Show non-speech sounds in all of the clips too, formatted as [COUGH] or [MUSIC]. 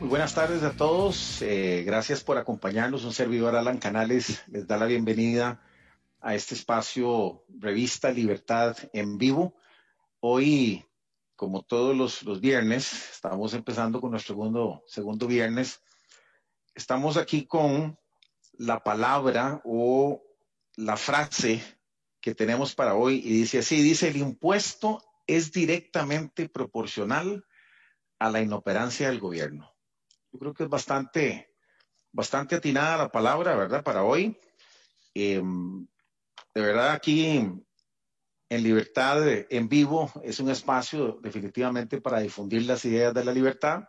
Muy buenas tardes a todos. Eh, gracias por acompañarnos. Un servidor Alan Canales les da la bienvenida a este espacio Revista Libertad en vivo. Hoy, como todos los, viernes, estamos empezando con nuestro segundo, segundo viernes. Estamos aquí con la palabra o la frase que tenemos para hoy y dice así, dice el impuesto es directamente proporcional a la inoperancia del gobierno. Yo creo que es bastante, bastante atinada la palabra, ¿verdad? Para hoy. Em, de verdad, aquí en Libertad en Vivo es un espacio definitivamente para difundir las ideas de la libertad.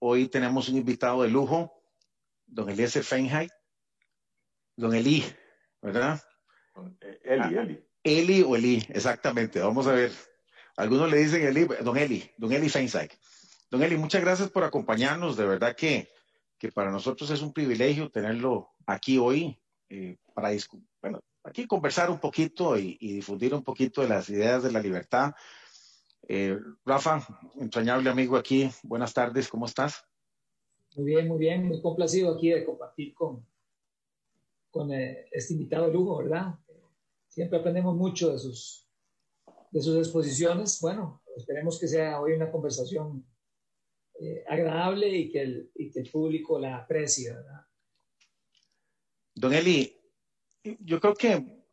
Hoy tenemos un invitado de lujo, don Eliezer Feinheit. Don Eli, ¿verdad? Eli, ah, Eli. Eli o Eli, exactamente. Vamos a ver. Algunos le dicen Eli, don Eli, don Eli Feinsack. Don Eli, muchas gracias por acompañarnos. De verdad que, que para nosotros es un privilegio tenerlo aquí hoy eh, para bueno, aquí conversar un poquito y, difundir un poquito de las ideas de la libertad. Eh, Rafa, entrañable amigo aquí, buenas tardes, ¿cómo estás? Muy bien, muy bien, muy complacido aquí de compartir con, con eh, este invitado de lujo, ¿verdad? Siempre aprendemos mucho de sus, de sus exposiciones. Bueno, esperemos que sea hoy una conversación eh, agradable y que, el, y que el público la aprecie, ¿verdad? Don Eli, yo creo que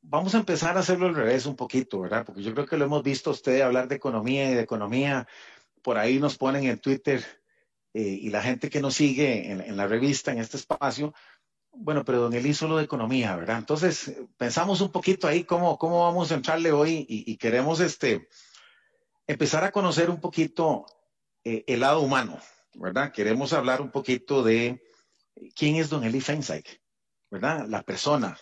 vamos a empezar a hacerlo al revés un poquito, ¿verdad? Porque yo creo que lo hemos visto usted hablar de economía y de economía. Por ahí nos ponen en Twitter eh, y la gente que nos sigue en, la revista, en este espacio, bueno, pero don Eli solo de economía, ¿verdad? Entonces, pensamos un poquito ahí cómo, cómo vamos a entrarle hoy y, queremos este, empezar a conocer un poquito eh, el lado humano, ¿verdad? Queremos hablar un poquito de quién es don Eli Feinsack, ¿verdad? La persona.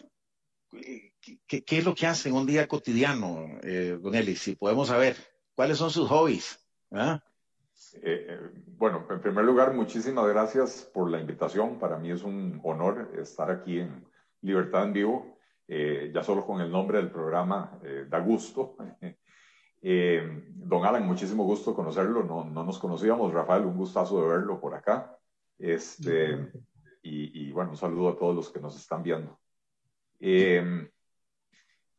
¿Qué, es lo que hace en un día cotidiano, eh, don Eli? Si podemos saber, ¿cuáles son sus hobbies? Eh, eh, bueno, en primer lugar, muchísimas gracias por la invitación. Para mí es un honor estar aquí en Libertad en Vivo. ya solo con el nombre del programa da gusto. [LAUGHS] don Alan, muchísimo gusto conocerlo. No, no, nos conocíamos. Rafael, un gustazo de verlo por acá. Este, y, bueno, un saludo a todos los que nos están viendo. Eh,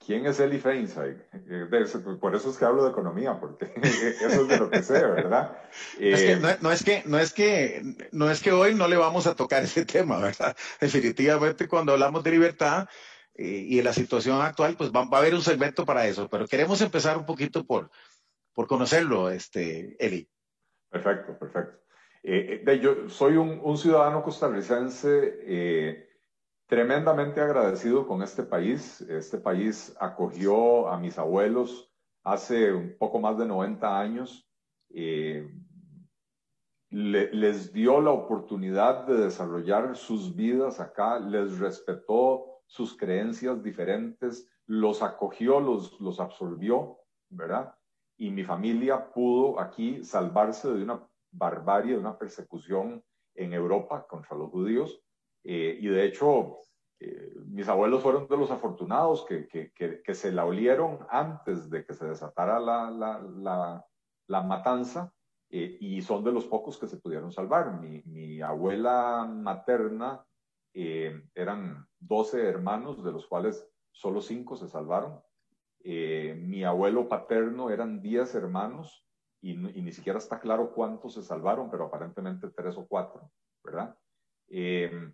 ¿Quién es Eli Feinstein? Eh, por eso es que hablo de economía, porque [LAUGHS] eso es de lo que sé, ¿verdad? Eh, no, es que, no, es que, no es que hoy no le vamos a tocar ese [LAUGHS] tema, ¿verdad? Definitivamente cuando hablamos de libertad y de la situación actual, pues va, a haber un segmento para eso, pero queremos empezar un poquito por, por conocerlo, este, Eli. Perfecto, perfecto. Eh, eh, yo soy un, ciudadano costarricense eh, tremendamente agradecido con este país. Este país acogió a mis abuelos hace un poco más de 90 años. les dio la oportunidad de desarrollar sus vidas acá, les respetó sus creencias diferentes, los acogió, los, los absorbió, ¿verdad? Y mi familia pudo aquí salvarse de una barbarie, de una persecución en Europa contra los judíos. Eh, y de hecho, eh, mis abuelos fueron de los afortunados que, que, que, se la olieron antes de que se desatara la, la, la, matanza eh, y son de los pocos que se pudieron salvar. Mi, mi abuela materna eran 12 hermanos, de los cuales solo 5 se salvaron. mi abuelo paterno eran 10 hermanos y, ni siquiera está claro cuántos se salvaron, pero aparentemente tres o cuatro, ¿verdad? Eh,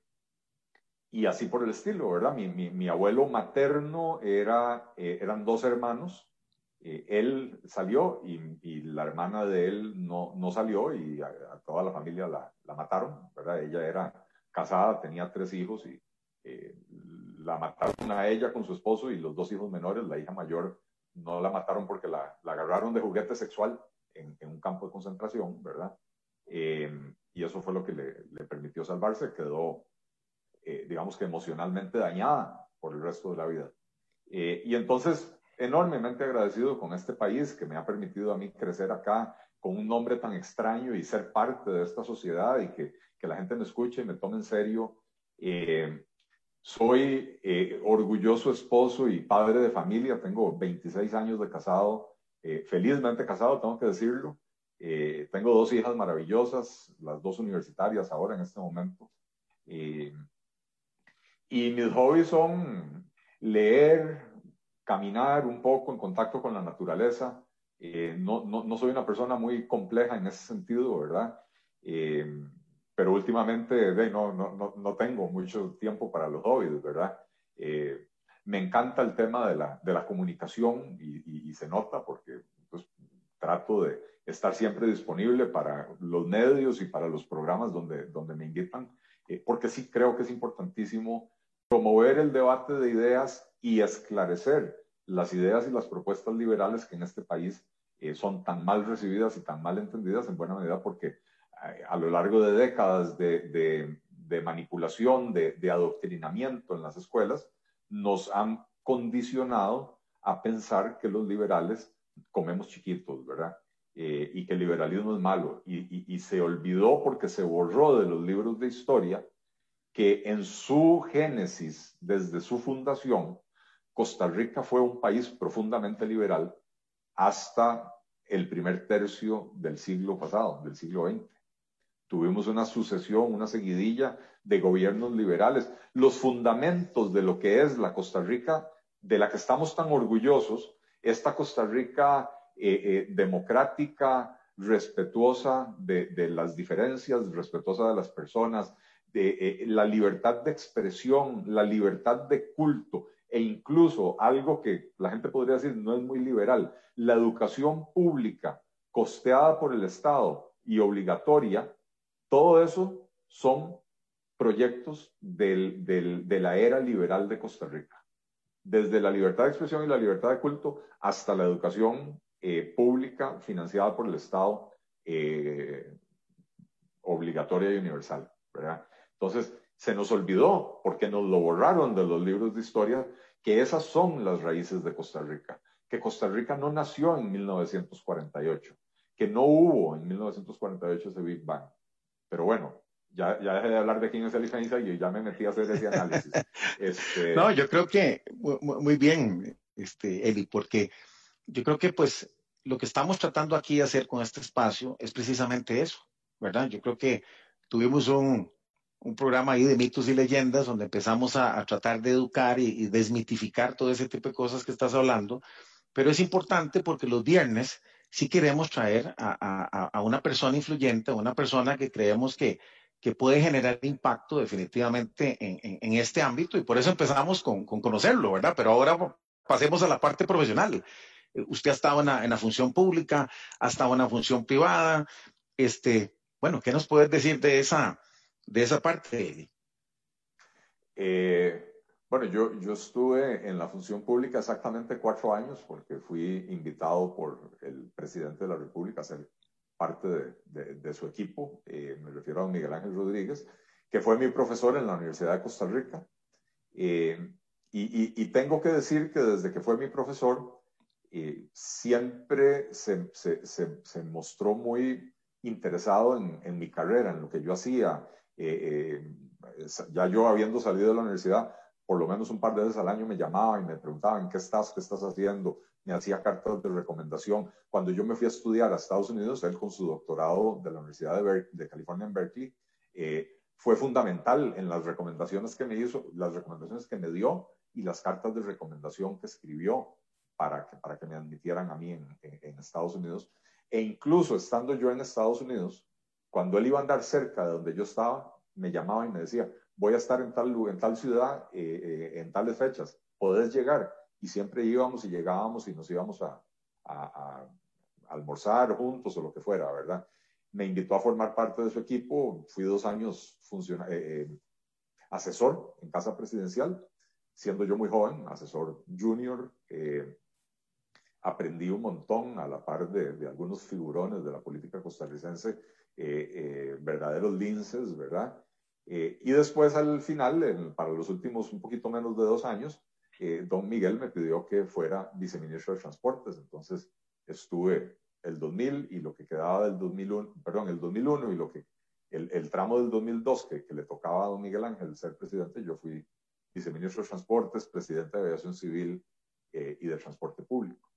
y así por el estilo, ¿verdad? Mi, mi, abuelo materno era, eh, eran dos hermanos, eh, él salió y, y, la hermana de él no, no salió y a, toda la familia la, la, mataron, ¿verdad? Ella era casada, tenía tres hijos y la mataron a ella con su esposo y los dos hijos menores, la hija mayor no la mataron porque la, agarraron de juguete sexual en, un campo de concentración, ¿verdad? Eh, y eso fue lo que le, permitió salvarse, quedó, eh, digamos que emocionalmente dañada por el resto de la vida. Eh, y entonces, enormemente agradecido con este país que me ha permitido a mí crecer acá con un nombre tan extraño y ser parte de esta sociedad y que, que la gente me escuche y me tome en serio. soy orgulloso esposo y padre de familia, tengo 26 años de casado eh, felizmente casado, tengo que decirlo. Eh, tengo dos hijas maravillosas, las dos universitarias ahora en este momento. Eh, y mis hobbies son leer, caminar un poco en contacto con la naturaleza. Eh, no, no, no, soy una persona muy compleja en ese sentido, ¿verdad? Pero últimamente no, no, no, tengo mucho tiempo para los hobbies, ¿verdad? me encanta el tema de la, de la comunicación y, y, se nota porque pues, trato de estar siempre disponible para los medios y para los programas donde, donde me invitan, eh, porque sí creo que es importantísimo promover el debate de ideas y esclarecer las ideas y las propuestas liberales que en este país eh, son tan mal recibidas y tan mal entendidas en buena medida porque eh, a lo largo de décadas de, manipulación, de, de adoctrinamiento en las escuelas, nos han condicionado a pensar que los liberales comemos chiquitos, ¿verdad? Eh, y que el liberalismo es malo. Y, se olvidó porque se borró de los libros de historia que en su génesis, desde su fundación, Costa Rica fue un país profundamente liberal hasta el primer tercio del siglo pasado, del siglo XX. Tuvimos una sucesión, una seguidilla de gobiernos liberales. Los fundamentos de lo que es la Costa Rica, de la que estamos tan orgullosos, esta Costa Rica eh, eh, democrática, respetuosa de, las diferencias, respetuosa de las personas, de eh, la libertad de expresión, la libertad de culto e incluso algo que la gente podría decir no es muy liberal, la educación pública costeada por el Estado y obligatoria, todo eso son proyectos de la era liberal de Costa Rica. Desde la libertad de expresión y la libertad de culto hasta la educación eh, pública financiada por el Estado, eh, obligatoria y universal, ¿verdad? Entonces, se nos olvidó, porque nos lo borraron de los libros de historia, que esas son las raíces de Costa Rica, que Costa Rica no nació en 1948, que no hubo en 1948 ese Big Bang. Pero bueno, ya, ya dejé de hablar de quién es el y ya me metí a hacer ese análisis. [LAUGHS] Este... No, yo creo que muy bien, este, Eli, porque yo creo que pues lo que estamos tratando aquí de hacer con este espacio es precisamente eso, ¿verdad? Yo creo que tuvimos un, un programa ahí de mitos y leyendas donde empezamos a, tratar de educar y, desmitificar todo ese tipo de cosas que estás hablando, pero es importante porque los viernes sí queremos traer a, a, una persona influyente, a una persona que creemos que, que puede generar impacto definitivamente en, en, este ámbito y por eso empezamos con, con conocerlo, ¿verdad? Pero ahora pasemos a la parte profesional usted ha estado en la, función pública, ha estado en la función privada. Este, bueno, ¿qué nos puedes decir de esa, de esa parte? Eh, bueno, yo, yo estuve en la función pública exactamente cuatro años porque fui invitado por el presidente de la República a ser parte de, su equipo. Eh, me refiero a Miguel Ángel Rodríguez, que fue mi profesor en la Universidad de Costa Rica. Eh, y, y, tengo que decir que desde que fue mi profesor, eh, siempre se, se, se, mostró muy interesado en, en, mi carrera, en lo que yo hacía. Eh, eh, ya yo habiendo salido de la universidad, por lo menos un par de veces al año me llamaba y me preguntaban, ¿qué estás? ¿Qué estás haciendo? Me hacía cartas de recomendación. Cuando yo me fui a estudiar a Estados Unidos, él con su doctorado de la Universidad de, de California en Berkeley, fue fundamental en las recomendaciones que me hizo, las recomendaciones que me dio y las cartas de recomendación que escribió para que, para que me admitieran a mí en, en, Estados Unidos. E incluso estando yo en Estados Unidos, cuando él iba a andar cerca de donde yo estaba, me llamaba y me decía, voy a estar en tal, en tal ciudad eh, eh, en tales fechas, podés llegar. Y siempre íbamos y llegábamos y nos íbamos a, a, almorzar juntos o lo que fuera, ¿verdad? Me invitó a formar parte de su equipo, fui dos años eh, asesor en Casa Presidencial, siendo yo muy joven, asesor junior, eh, aprendí un montón a la par de, de algunos figurones de la política costarricense, eh, eh, verdaderos linces, ¿verdad? Eh, y después al final, para los últimos un poquito menos de dos años, don Miguel me pidió que fuera viceministro de Transportes. Entonces estuve el 2000 y lo que quedaba del 2001, perdón, el 2001 y lo que, el, el tramo del 2002 que, que, le tocaba a don Miguel Ángel ser presidente, yo fui viceministro de Transportes, presidente de Aviación Civil y de Transporte Público.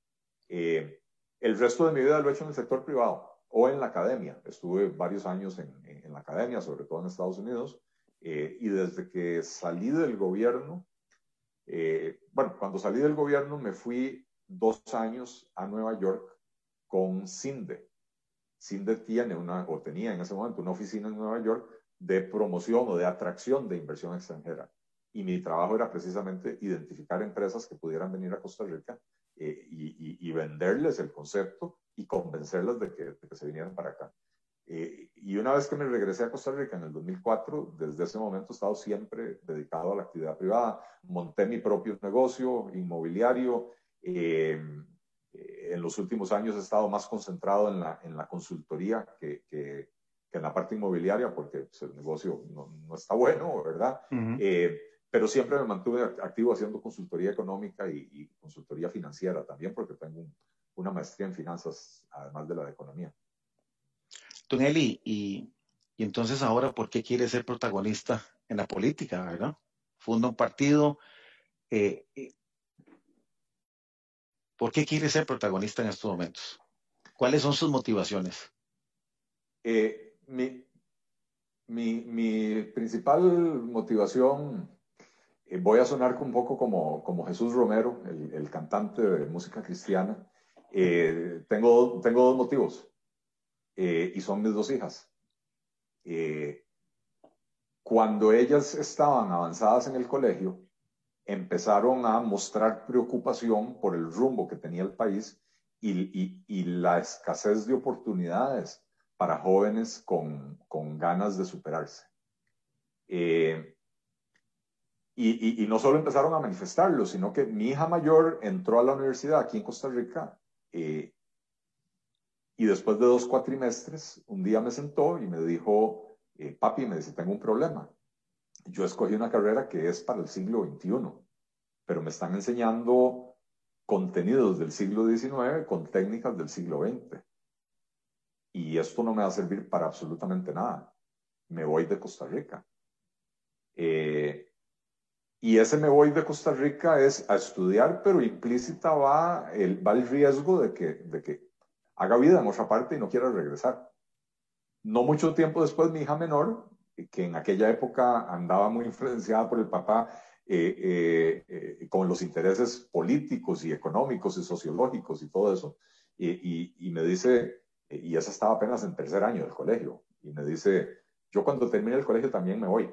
Eh, el resto de mi vida lo he hecho en el sector privado. o en la academia. Estuve varios años en, en, la academia, sobre todo en Estados Unidos, eh, y desde que salí del gobierno, eh, bueno, cuando salí del gobierno me fui dos años a Nueva York con CINDE. CINDE tiene una, o tenía en ese momento una oficina en Nueva York de promoción o de atracción de inversión extranjera. Y mi trabajo era precisamente identificar empresas que pudieran venir a Costa Rica eh, y, venderles el concepto y convencerlas de que, se vinieran para acá. Eh, y una vez que me regresé a Costa Rica en el 2004, desde ese momento he estado siempre dedicado a la actividad privada. Monté mi propio negocio inmobiliario. Eh, en los últimos años he estado más concentrado en la, en la consultoría que, que, en la parte inmobiliaria porque pues, el negocio no, no, está bueno, ¿verdad? pero siempre me mantuve activo haciendo consultoría económica y, consultoría financiera también, porque tengo una maestría en finanzas, además de la de economía. Don Eli, y, entonces ahora, ¿por qué quiere ser protagonista en la política, verdad? Funda un partido. Eh, eh, ¿Por qué quiere ser protagonista en estos momentos? ¿Cuáles son sus motivaciones? Eh, mi, mi, mi principal motivación voy a sonar un poco como, como Jesús Romero, el, cantante de música cristiana. Tengo, tengo dos motivos eh, y son mis dos hijas. cuando ellas estaban avanzadas en el colegio, empezaron a mostrar preocupación por el rumbo que tenía el país y, y, la escasez de oportunidades para jóvenes con, con ganas de superarse. Eh, y, no solo empezaron a manifestarlo, sino que mi hija mayor entró a la universidad aquí en Costa Rica eh, y después de dos cuatrimestres, un día me sentó y me dijo, eh, papi, me dice, tengo un problema. Yo escogí una carrera que es para el siglo XXI, pero me están enseñando contenidos del siglo XIX con técnicas del siglo XX. Y esto no me va a servir para absolutamente nada. Me voy de Costa Rica. Eh, y ese me voy de Costa Rica es a estudiar, pero implícita va el, va el riesgo de que, de que haga vida en otra parte y no quiera regresar. No mucho tiempo después, mi hija menor, que en aquella época andaba muy influenciada por el papá, eh, eh, eh, con los intereses políticos y económicos y sociológicos y todo eso, y, y, y me dice, y esa estaba apenas en tercer año del colegio, y me dice, yo cuando termine el colegio también me voy.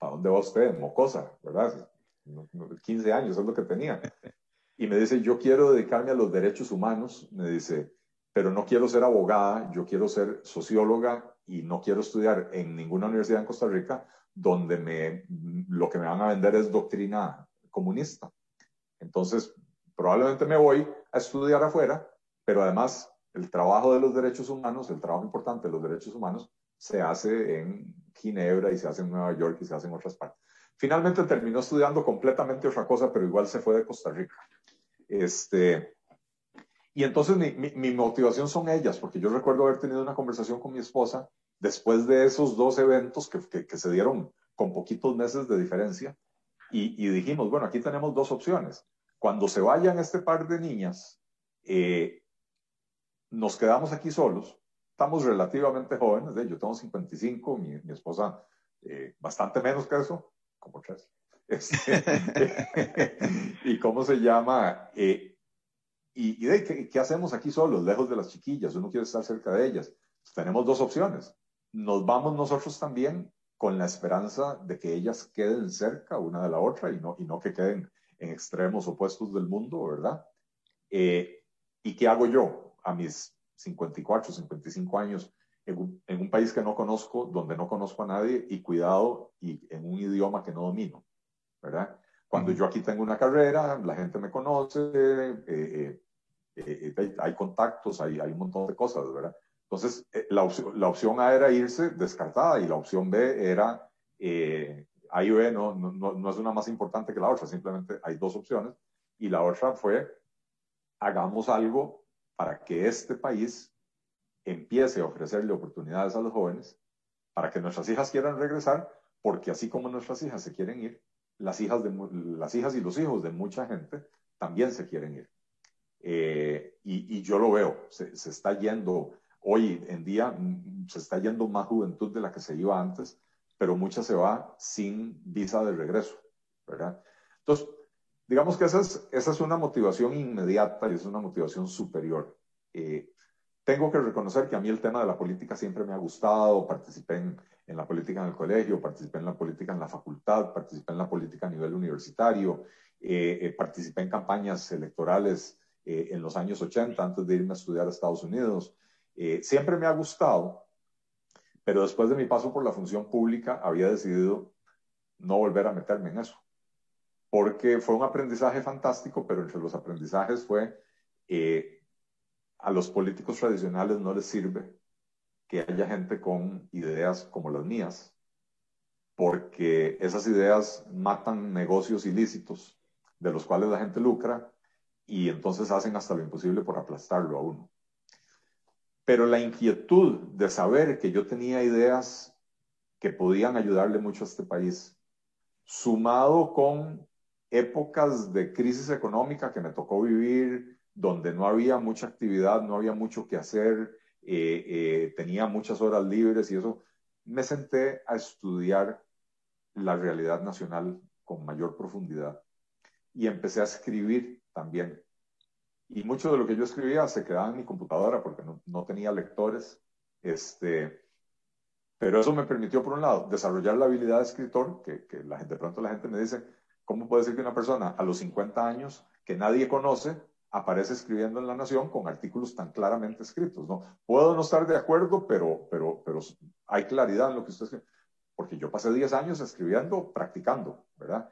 ¿a dónde va usted? Mocosa, ¿verdad? 15 años es lo que tenía. Y me dice, yo quiero dedicarme a los derechos humanos, me dice, pero no quiero ser abogada, yo quiero ser socióloga y no quiero estudiar en ninguna universidad en Costa Rica donde me, lo que me van a vender es doctrina comunista. Entonces, probablemente me voy a estudiar afuera, pero además el trabajo de los derechos humanos, el trabajo importante de los derechos humanos, se hace en Ginebra y se hace en Nueva York y se hace en otras partes. Finalmente terminó estudiando completamente otra cosa, pero igual se fue de Costa Rica. Este, y entonces mi, motivación son ellas, porque yo recuerdo haber tenido una conversación con mi esposa después de esos dos eventos que, se dieron con poquitos meses de diferencia y, dijimos, bueno, aquí tenemos dos opciones. Cuando se vayan este par de niñas, eh, nos quedamos aquí solos estamos relativamente jóvenes, yo tengo 55, mi, mi esposa eh, bastante menos que eso, como tres. [LAUGHS] Este, [LAUGHS] ¿Y cómo se llama? Eh, ¿Y, y de, ¿qué, ¿qué, hacemos aquí solos, lejos de las chiquillas? Uno quiere estar cerca de ellas. Pues tenemos dos opciones. Nos vamos nosotros también con la esperanza de que ellas queden cerca una de la otra y no, y no que queden en extremos opuestos del mundo, ¿verdad? ¿Y qué hago yo a mis 54, 55 años en un, país que no conozco, donde no conozco a nadie y cuidado y en un idioma que no domino, ¿verdad? Cuando yo aquí tengo una carrera, la gente me conoce, eh, eh, eh, hay contactos, hay, hay, un montón de cosas, ¿verdad? Entonces, la, opción, la opción A era irse descartada y la opción B era, A y B no, no, no es una más importante que la otra, simplemente hay dos opciones. Y la otra fue, hagamos algo para que este país empiece a ofrecerle oportunidades a los jóvenes, para que nuestras hijas quieran regresar, porque así como nuestras hijas se quieren ir, las hijas, de, las hijas y los hijos de mucha gente también se quieren ir. Eh, y, yo lo veo, se, está yendo, hoy en día mm, se está yendo más juventud de la que se iba antes, pero mucha se va sin visa de regreso, ¿verdad? Entonces, digamos que esa es, esa es una motivación inmediata y es una motivación superior. Eh, tengo que reconocer que a mí el tema de la política siempre me ha gustado, participé en, en, la política en el colegio, participé en la política en la facultad, participé en la política a nivel universitario, eh, eh, participé en campañas electorales eh, en los años 80 antes de irme a estudiar a Estados Unidos. siempre me ha gustado, pero después de mi paso por la función pública había decidido no volver a meterme en eso, porque fue un aprendizaje fantástico, pero entre los aprendizajes fue a los políticos tradicionales no les sirve que haya gente con ideas como las mías, porque esas ideas matan negocios ilícitos de los cuales la gente lucra y entonces hacen hasta lo imposible por aplastarlo a uno. Pero la inquietud de saber que yo tenía ideas que podían ayudarle mucho a este país, sumado con épocas de crisis económica que me tocó vivir donde no había mucha actividad, no había mucho que hacer, eh, eh, tenía muchas horas libres y eso, me senté a estudiar la realidad nacional con mayor profundidad y empecé a escribir también. Y mucho de lo que yo escribía se quedaba en mi computadora porque no, tenía lectores. Este, pero eso me permitió, por un lado, desarrollar la habilidad de escritor, que, que la gente, de pronto la gente me dice, ¿cómo puede ser que una persona a los 50 años que nadie conoce aparece escribiendo en La Nación con artículos tan claramente escritos, ¿no? Puedo no estar de acuerdo, pero, pero, pero hay claridad en lo que usted escribe. Porque yo pasé 10 años escribiendo, practicando, ¿verdad?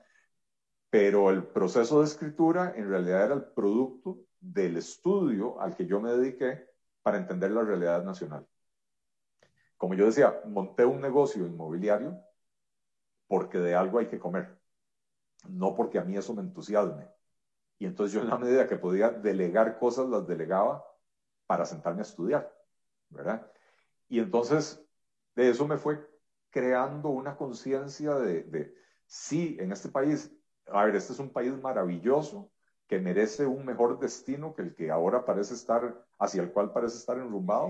Pero el proceso de escritura en realidad era el producto del estudio al que yo me dediqué para entender la realidad nacional. Como yo decía, monté un negocio inmobiliario porque de algo hay que comer, no porque a mí eso me entusiasme. Y entonces yo en la medida que podía delegar cosas, las delegaba para sentarme a estudiar, ¿verdad? Y entonces de eso me fue creando una conciencia de, de, sí, en este país, a ver, este es un país maravilloso que merece un mejor destino que el que ahora parece estar, hacia el cual parece estar enrumbado.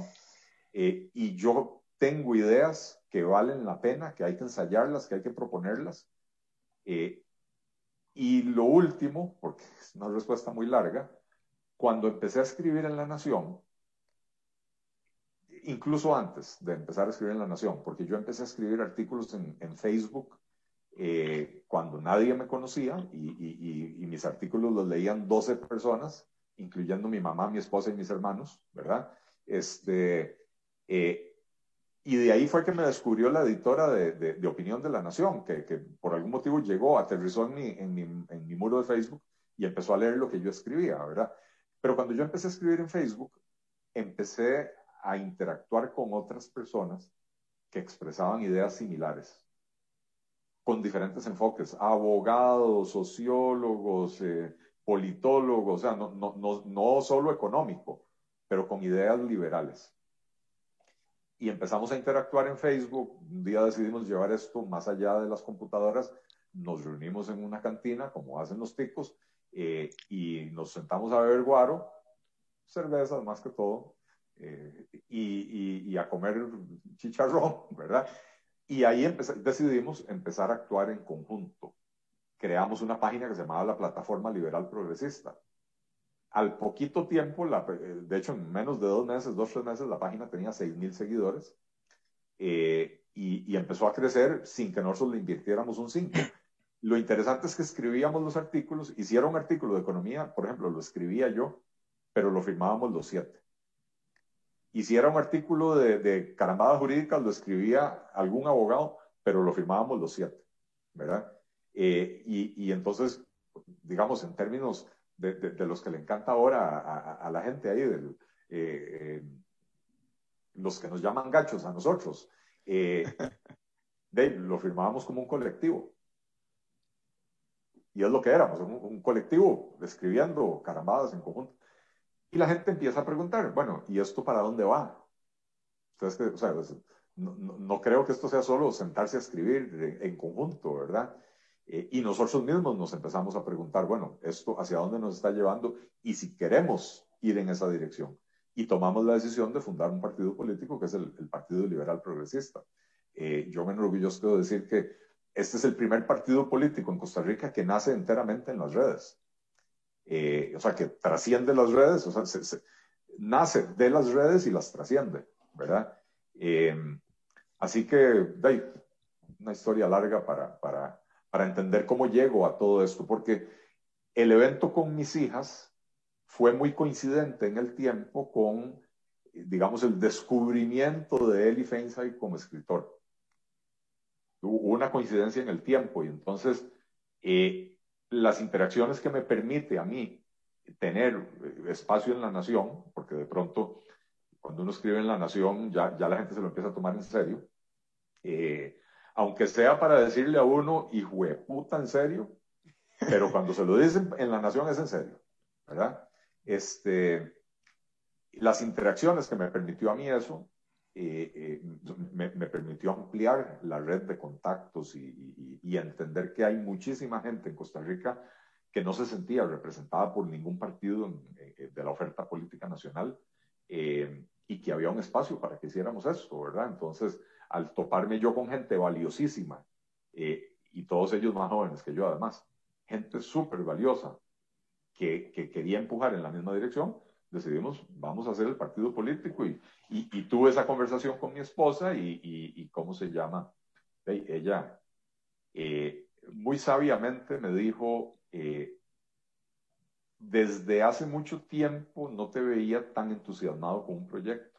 Eh, y yo tengo ideas que valen la pena, que hay que ensayarlas, que hay que proponerlas. Eh, y lo último, porque es una respuesta muy larga, cuando empecé a escribir en La Nación, incluso antes de empezar a escribir en La Nación, porque yo empecé a escribir artículos en, Facebook eh, cuando nadie me conocía y, mis artículos los leían 12 personas, incluyendo mi mamá, mi esposa y mis hermanos, ¿verdad? Este, eh, y de ahí fue que me descubrió la editora de, de, Opinión de la Nación, que, que, por algún motivo llegó, aterrizó en mi, en, mi, en mi muro de Facebook y empezó a leer lo que yo escribía, ¿verdad? Pero cuando yo empecé a escribir en Facebook, empecé a interactuar con otras personas que expresaban ideas similares, con diferentes enfoques, abogados, sociólogos, eh, politólogos, o sea, no, no, no, no solo económico, pero con ideas liberales y empezamos a interactuar en Facebook. Un día decidimos llevar esto más allá de las computadoras. Nos reunimos en una cantina, como hacen los ticos, eh, y nos sentamos a beber guaro, cervezas más que todo, eh, y, y, a comer chicharrón, [LAUGHS] ¿verdad? Y ahí decidimos empezar a actuar en conjunto. Creamos una página que se llamaba la Plataforma Liberal Progresista al poquito tiempo, eh, de hecho en menos de dos meses, dos, tres meses, la página tenía seis mil seguidores eh, y, empezó a crecer sin que nosotros le invirtiéramos un 5. Lo interesante es que escribíamos los artículos, hiciera un artículo de economía, por ejemplo, lo escribía yo, pero lo firmábamos los siete. Hiciera un artículo de, de carambadas jurídicas, lo escribía algún abogado, pero lo firmábamos los siete, ¿verdad? Eh, y entonces, digamos, en términos de, los que le encanta ahora a, la gente ahí, del, eh, eh, los que nos llaman gachos a nosotros. Eh, [LAUGHS] lo firmábamos como un colectivo. Y es lo que éramos, un, colectivo escribiendo carambadas en conjunto. Y la gente empieza a preguntar, bueno, ¿y esto para dónde va? O sea, pues, no, creo que esto sea solo sentarse a escribir en, conjunto, ¿verdad? Eh, y nosotros mismos nos empezamos a preguntar, bueno, esto hacia dónde nos está llevando y si queremos ir en esa dirección. Y tomamos la decisión de fundar un partido político que es el, Partido Liberal Progresista. Eh, yo me enorgullezco de decir que este es el primer partido político en Costa Rica que nace enteramente en las redes. Eh, o sea, que trasciende las redes, o sea, se, nace de las redes y las trasciende, ¿verdad? así que, hay una historia larga para, para, para entender cómo llego a todo esto, porque el evento con mis hijas fue muy coincidente en el tiempo con, digamos, el descubrimiento de Eli Feinsay como escritor. Hubo una coincidencia en el tiempo y entonces eh, las interacciones que me permite a mí tener eh, espacio en la nación, porque de pronto cuando uno escribe en la nación ya, ya la gente se lo empieza a tomar en serio, eh, aunque sea para decirle a uno, hijo de puta, en serio, pero cuando se lo dicen en la nación es en serio, ¿verdad? Este, las interacciones que me permitió a mí eso, eh, eh, me, permitió ampliar la red de contactos y, entender que hay muchísima gente en Costa Rica que no se sentía representada por ningún partido eh, de la oferta política nacional y que había un espacio para que hiciéramos esto, ¿verdad? Entonces, al toparme yo con gente valiosísima, eh, y todos ellos más jóvenes que yo además, gente súper valiosa, que, que, quería empujar en la misma dirección, decidimos, vamos a hacer el partido político y, y, tuve esa conversación con mi esposa y, y ¿cómo se llama? Ella eh, muy sabiamente me dijo, eh, desde hace mucho tiempo no te veía tan entusiasmado con un proyecto.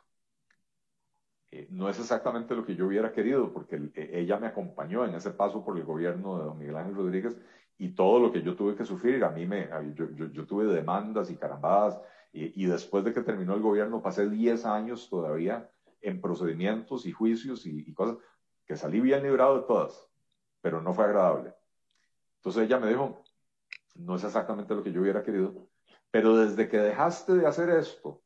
Eh, no es exactamente lo que yo hubiera querido, porque eh, ella me acompañó en ese paso por el gobierno de don Miguel Ángel Rodríguez y todo lo que yo tuve que sufrir, a mí me, yo, yo, tuve demandas y carambadas, y, después de que terminó el gobierno pasé 10 años todavía en procedimientos y juicios y, y cosas que salí bien librado de todas, pero no fue agradable. Entonces ella me dijo, no es exactamente lo que yo hubiera querido, pero desde que dejaste de hacer esto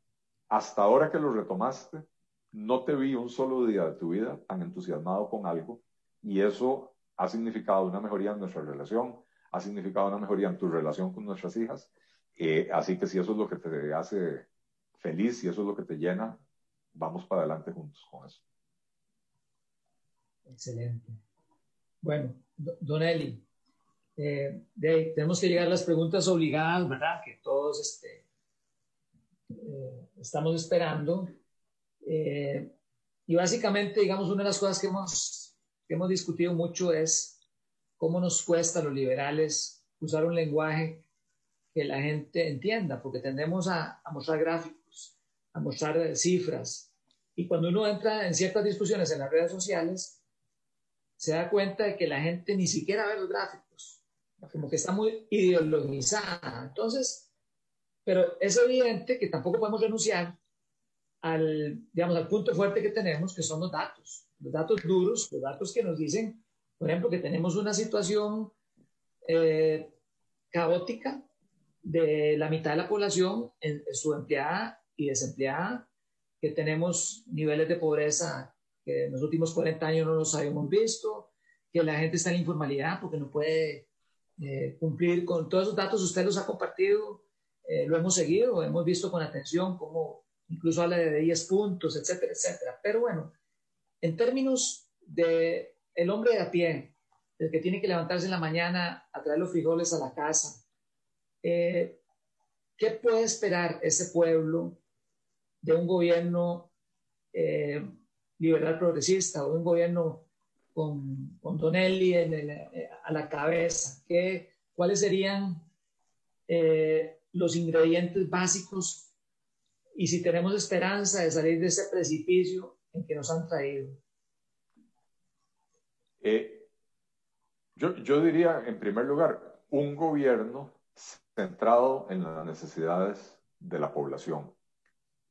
hasta ahora que lo retomaste, no te vi un solo día de tu vida tan entusiasmado con algo y eso ha significado una mejoría en nuestra relación, ha significado una mejoría en tu relación con nuestras hijas. Eh, así que si eso es lo que te hace feliz, y eso es lo que te llena, vamos para adelante juntos con eso. Excelente. Bueno, Don Eli, eh, tenemos que llegar a las preguntas obligadas, ¿verdad? Que todos este, eh, estamos esperando. Eh, y básicamente, digamos, una de las cosas que hemos, que hemos discutido mucho es cómo nos cuesta a los liberales usar un lenguaje que la gente entienda, porque tendemos a, a mostrar gráficos, a mostrar cifras. Y cuando uno entra en ciertas discusiones en las redes sociales, se da cuenta de que la gente ni siquiera ve los gráficos, como que está muy ideologizada. Entonces, pero es evidente que tampoco podemos renunciar al, digamos, al punto fuerte que tenemos, que son los datos, los datos duros, los datos que nos dicen, por ejemplo, que tenemos una situación eh, caótica de la mitad de la población en, subempleada y desempleada, que tenemos niveles de pobreza que en los últimos 40 años no los habíamos visto, que la gente está en informalidad porque no puede eh, cumplir con todos esos datos, usted los ha compartido, eh, lo hemos seguido, hemos visto con atención cómo incluso habla de 10 puntos, etcétera, etcétera. Pero bueno, en términos de el hombre de a pie, el que tiene que levantarse en la mañana a traer los frijoles a la casa, eh, ¿qué puede esperar ese pueblo de un gobierno eh, liberal progresista o de un gobierno con, con Donelli eh, a la cabeza? ¿Qué, ¿Cuáles serían los ingredientes básicos y si tenemos esperanza de salir de ese precipicio en que nos han traído. Eh, yo, yo diría, en primer lugar, un gobierno centrado en las necesidades de la población,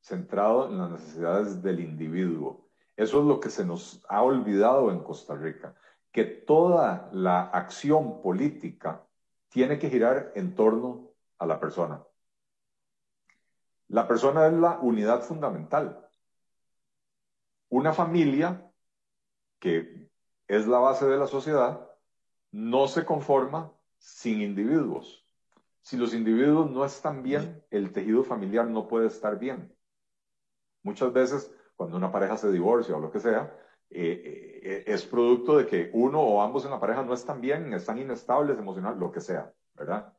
centrado en las necesidades del individuo. Eso es lo que se nos ha olvidado en Costa Rica, que toda la acción política tiene que girar en torno a la persona. La persona es la unidad fundamental. Una familia, que es la base de la sociedad, no se conforma sin individuos. Si los individuos no están bien, el tejido familiar no puede estar bien. Muchas veces, cuando una pareja se divorcia o lo que sea, eh, eh, es producto de que uno o ambos en la pareja no están bien, están inestables emocional, lo que sea, ¿verdad?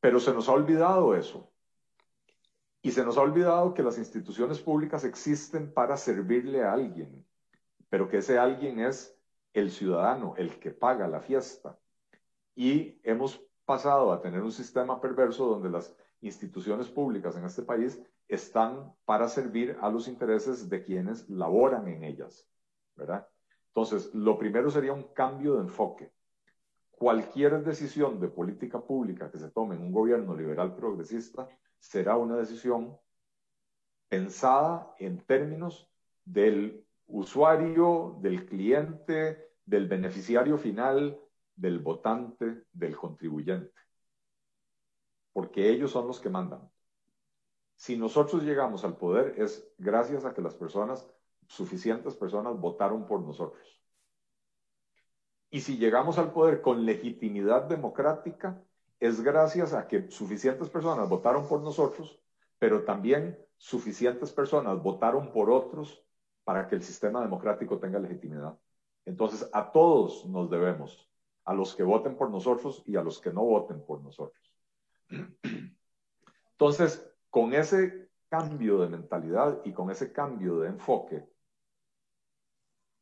Pero se nos ha olvidado eso. Y se nos ha olvidado que las instituciones públicas existen para servirle a alguien, pero que ese alguien es el ciudadano, el que paga la fiesta. Y hemos pasado a tener un sistema perverso donde las instituciones públicas en este país están para servir a los intereses de quienes laboran en ellas, ¿verdad? Entonces, lo primero sería un cambio de enfoque. Cualquier decisión de política pública que se tome en un gobierno liberal progresista será una decisión pensada en términos del usuario, del cliente, del beneficiario final, del votante, del contribuyente. Porque ellos son los que mandan. Si nosotros llegamos al poder es gracias a que las personas, suficientes personas, votaron por nosotros. Y si llegamos al poder con legitimidad democrática, es gracias a que suficientes personas votaron por nosotros, pero también suficientes personas votaron por otros para que el sistema democrático tenga legitimidad. Entonces, a todos nos debemos, a los que voten por nosotros y a los que no voten por nosotros. Entonces, con ese cambio de mentalidad y con ese cambio de enfoque,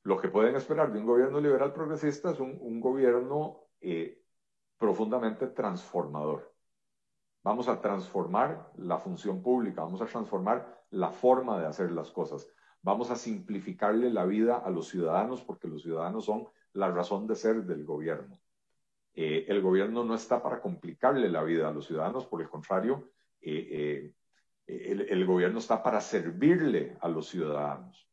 lo que pueden esperar de un gobierno liberal progresista es un, gobierno eh, profundamente transformador. Vamos a transformar la función pública, vamos a transformar la forma de hacer las cosas, vamos a simplificarle la vida a los ciudadanos porque los ciudadanos son la razón de ser del gobierno. Eh, el gobierno no está para complicarle la vida a los ciudadanos, por el contrario, eh, el, gobierno está para servirle a los ciudadanos.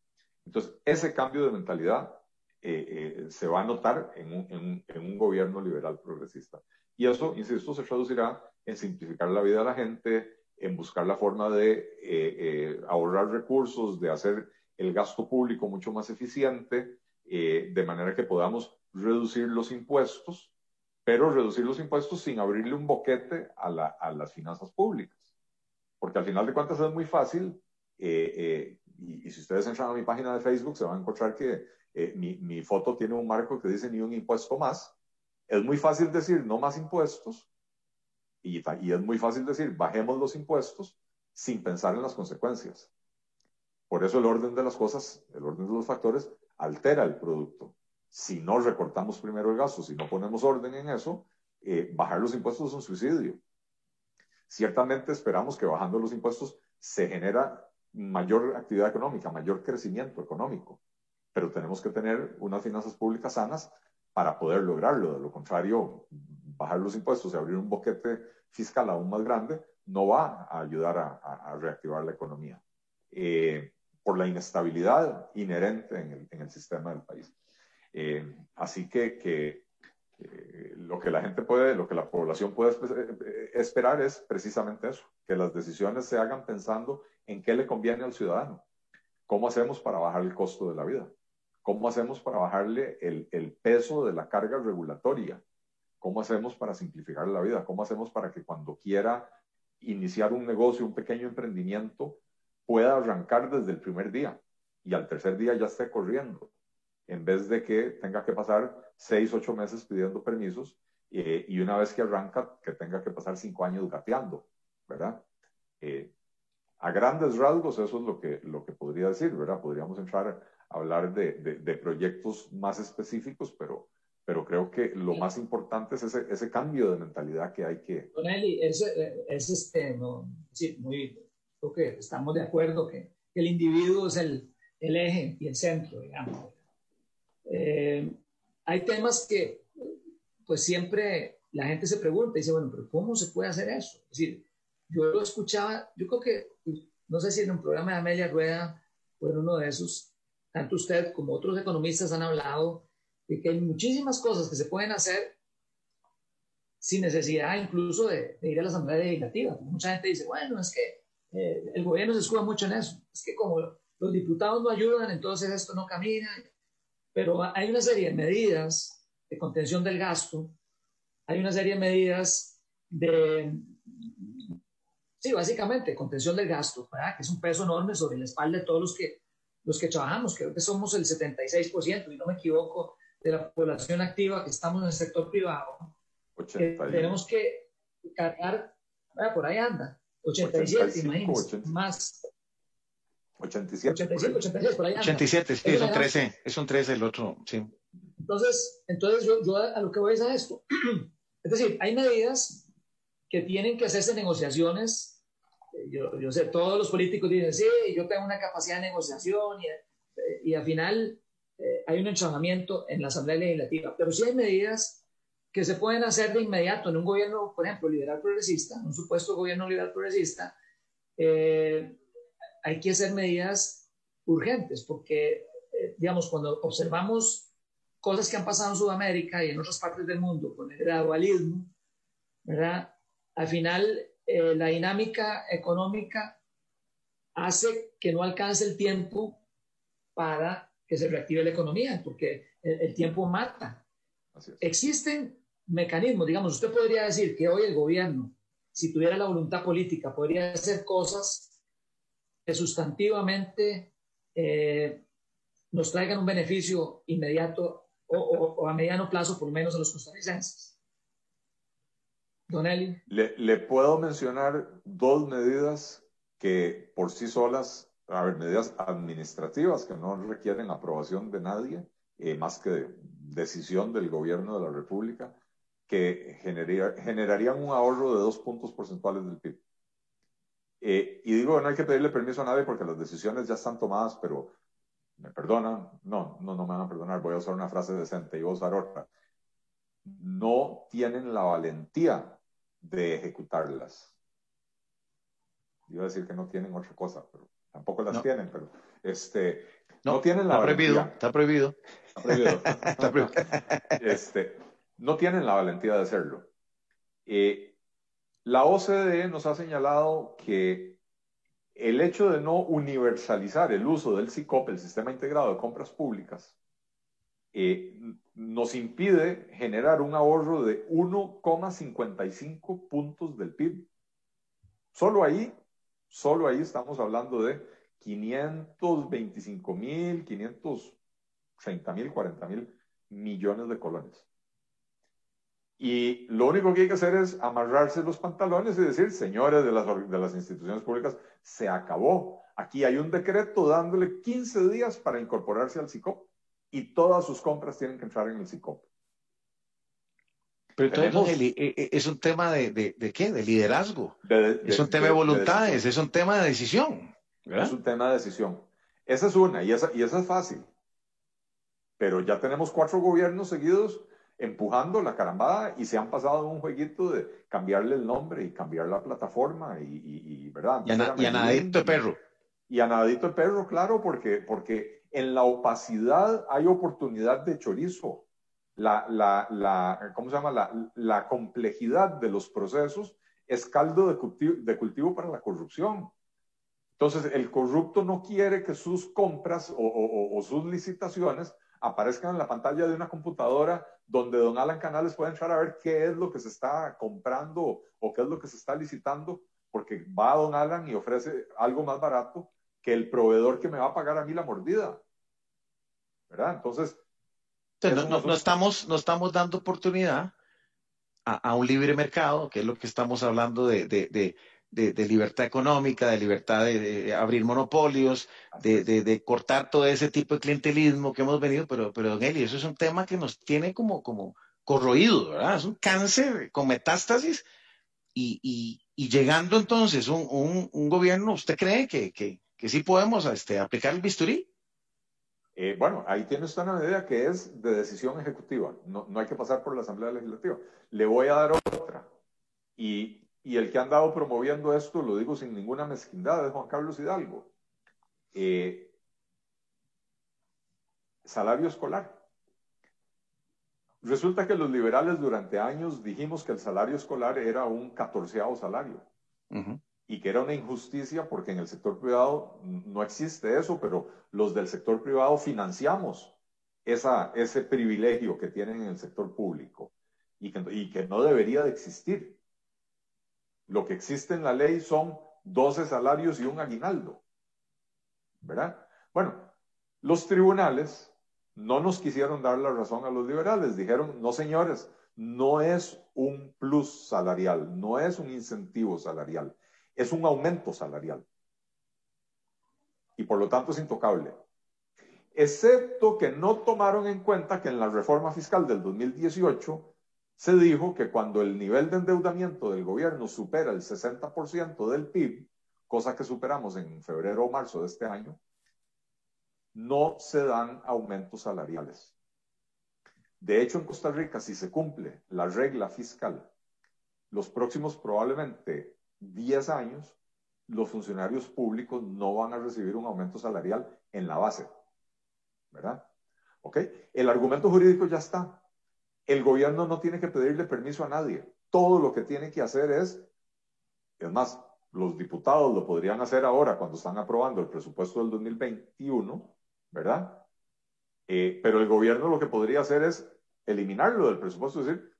Entonces, ese cambio de mentalidad se va a notar en un, en un gobierno liberal progresista. Y eso, insisto, se traducirá en simplificar la vida de la gente, en buscar la forma de ahorrar recursos, de hacer el gasto público mucho más eficiente, de manera que podamos reducir los impuestos pero reducir los impuestos sin abrirle un boquete a, las finanzas públicas. Porque al final de cuentas es muy fácil, eh, eh, y, si ustedes entran a mi página de Facebook se van a encontrar que eh, mi, foto tiene un marco que dice ni un impuesto más. Es muy fácil decir no más impuestos, y, y es muy fácil decir bajemos los impuestos sin pensar en las consecuencias. Por eso el orden de las cosas, el orden de los factores, altera el producto si no recortamos primero el gasto, si no ponemos orden en eso, eh, bajar los impuestos es un suicidio. Ciertamente esperamos que bajando los impuestos se genera mayor actividad económica, mayor crecimiento económico, pero tenemos que tener unas finanzas públicas sanas para poder lograrlo. De lo contrario, bajar los impuestos y abrir un boquete fiscal aún más grande no va a ayudar a, reactivar la economía eh, por la inestabilidad inherente en el sistema del país. Eh, así que, lo que la gente puede, lo que la población puede eh, esperar es precisamente eso, que las decisiones se hagan pensando en qué le conviene al ciudadano. ¿Cómo hacemos para bajar el costo de la vida? ¿Cómo hacemos para bajarle el, peso de la carga regulatoria? ¿Cómo hacemos para simplificar la vida? ¿Cómo hacemos para que cuando quiera iniciar un negocio, un pequeño emprendimiento, pueda arrancar desde el primer día y al tercer día ya esté corriendo? en vez de que tenga que pasar seis, ocho meses pidiendo permisos eh, y una vez que arranca, que tenga que pasar cinco años gateando, ¿verdad? Eh, a grandes rasgos, eso es lo que, lo que podría decir, ¿verdad? Podríamos entrar a hablar de, de, proyectos más específicos, pero, pero creo que lo más importante es ese, ese, cambio de mentalidad que hay que... Don Eli, es, es este, no, sí, muy, creo que estamos de acuerdo que, que el individuo es el, el eje y el centro, digamos, eh, hay temas que pues siempre la gente se pregunta y dice, bueno, pero ¿cómo se puede hacer eso? Es decir, yo lo escuchaba, yo creo que, no sé si en un programa de Amelia Rueda o en uno de esos, tanto usted como otros economistas han hablado de que hay muchísimas cosas que se pueden hacer sin necesidad incluso de, ir a la Asamblea Legislativa. Mucha gente dice, bueno, es que eh, el gobierno se escuda mucho en eso. Es que como los diputados no ayudan, entonces esto no camina. pero hay una serie de medidas de contención del gasto, hay una serie de medidas de, sí, básicamente, contención del gasto, ¿verdad? que es un peso enorme sobre la espalda de todos los que, los que trabajamos, creo que somos el 76%, y no me equivoco, de la población activa que estamos en el sector privado. tenemos que cargar, por ahí anda, 87, imagínense, más 87. 87, 86, por ahí 87, sí, es un 13, es un 13 el otro, sí. Entonces, entonces yo, yo a lo que voy es a esto. [CLEARS THROAT] Es decir, hay medidas que tienen que hacerse negociaciones. Yo, yo sé, todos los políticos dicen, sí, yo tengo una capacidad de negociación y, y al final eh, hay un entrenamiento en la Asamblea Legislativa. Pero sí hay medidas que se pueden hacer de inmediato en un gobierno, por ejemplo, liberal progresista, un supuesto gobierno liberal progresista. Eh, hay que hacer medidas urgentes, porque, eh, digamos, cuando observamos cosas que han pasado en Sudamérica y en otras partes del mundo con el gradualismo, ¿verdad? Al final, eh, la dinámica económica hace que no alcance el tiempo para que se reactive la economía, porque el, tiempo mata. Existen mecanismos, digamos, usted podría decir que hoy el gobierno, si tuviera la voluntad política, podría hacer cosas que sustantivamente eh, nos traigan un beneficio inmediato o, a mediano plazo, por lo menos a los costarricenses. Don Eli. Le, puedo mencionar dos medidas que por sí solas, a ver, medidas administrativas que no requieren aprobación de nadie, eh, más que decisión del gobierno de la República, que generarían un ahorro de dos puntos porcentuales del PIB. Eh, y digo, no hay que pedirle permiso a nadie porque las decisiones ya están tomadas, pero ¿me perdonan? No, no, no me van a perdonar. Voy a usar una frase decente y voy a usar otra. No tienen la valentía de ejecutarlas. Iba a decir que no tienen otra cosa, pero tampoco las tienen, pero este, no, tienen la está valentía. Prohibido, está prohibido. Está prohibido. [LAUGHS] está prohibido. [LAUGHS] Este, no tienen la valentía de hacerlo. Eh, la OCDE nos ha señalado que el hecho de no universalizar el uso del SICOP, el Sistema Integrado de Compras Públicas, nos impide generar un ahorro de 1,55 puntos del PIB. Solo ahí, solo ahí estamos hablando de 525 mil, 530 mil, 40 mil millones de colones. Y lo único que hay que hacer es amarrarse los pantalones y decir, señores de las, de las instituciones públicas, se acabó. Aquí hay un decreto dándole 15 días para incorporarse al SICOP y todas sus compras tienen que entrar en el SICOP. Pero entonces eh, eh, es un tema de, de, qué? De liderazgo. es un tema de, voluntades, es un tema de decisión. Es un tema de decisión. Esa es una, y esa, y esa es fácil. Pero ya tenemos cuatro gobiernos seguidos empujando la carambada y se han pasado un jueguito de cambiarle el nombre y cambiar la plataforma y, y, ¿verdad? Y a, nadito de perro. Y a nadito de perro, claro, porque, porque en la opacidad hay oportunidad de chorizo. La, la, la ¿cómo se llama? La, la, complejidad de los procesos es caldo de cultivo, de cultivo para la corrupción. Entonces, el corrupto no quiere que sus compras o, o, o sus licitaciones aparezcan en la pantalla de una computadora donde don Alan Canales puede entrar a ver qué es lo que se está comprando o qué es lo que se está licitando, porque va don Alan y ofrece algo más barato que el proveedor que me va a pagar a mí la mordida. ¿Verdad? Entonces... no, estamos, no estamos dando oportunidad a, un libre mercado, que es lo que estamos hablando de, de, libertad económica, de libertad de, abrir monopolios, de, cortar todo ese tipo de clientelismo que hemos venido, pero, pero don Eli, eso es un tema que nos tiene como, como corroído, ¿verdad? Es un cáncer con metástasis y, llegando entonces un, un, gobierno, ¿usted cree que, que, sí podemos este, aplicar el bisturí? Eh, bueno, ahí tiene usted una medida que es de decisión ejecutiva, no, no hay que pasar por la Asamblea Legislativa. Le voy a dar otra. Y y el que ha andado promoviendo esto, lo digo sin ninguna mezquindad, es Juan Carlos Hidalgo. Eh, salario escolar. Resulta que los liberales durante años dijimos que el salario escolar era un catorceavo salario y que era una injusticia porque en el sector privado no existe eso, pero los del sector privado financiamos esa, ese privilegio que tienen en el sector público y que, y que no debería de existir. Lo que existe en la ley son 12 salarios y un aguinaldo. ¿Verdad? Bueno, los tribunales no nos quisieron dar la razón a los liberales. Dijeron, no señores, no es un plus salarial, no es un incentivo salarial, es un aumento salarial. Y por lo tanto es intocable. Excepto que no tomaron en cuenta que en la reforma fiscal del 2018 se dijo que cuando el nivel de endeudamiento del gobierno supera el 60% del PIB, cosa que superamos en febrero o marzo de este año, no se dan aumentos salariales. De hecho, en Costa Rica, si se cumple la regla fiscal, los próximos probablemente 10 años, los funcionarios públicos no van a recibir un aumento salarial en la base. ¿Verdad? ¿Ok? El argumento jurídico ya está. El gobierno no tiene que pedirle permiso a nadie. Todo lo que tiene que hacer es, es más, los diputados lo podrían hacer ahora cuando están aprobando el presupuesto del 2021, ¿verdad? Eh, pero el gobierno lo que podría hacer es eliminarlo del presupuesto, es decir,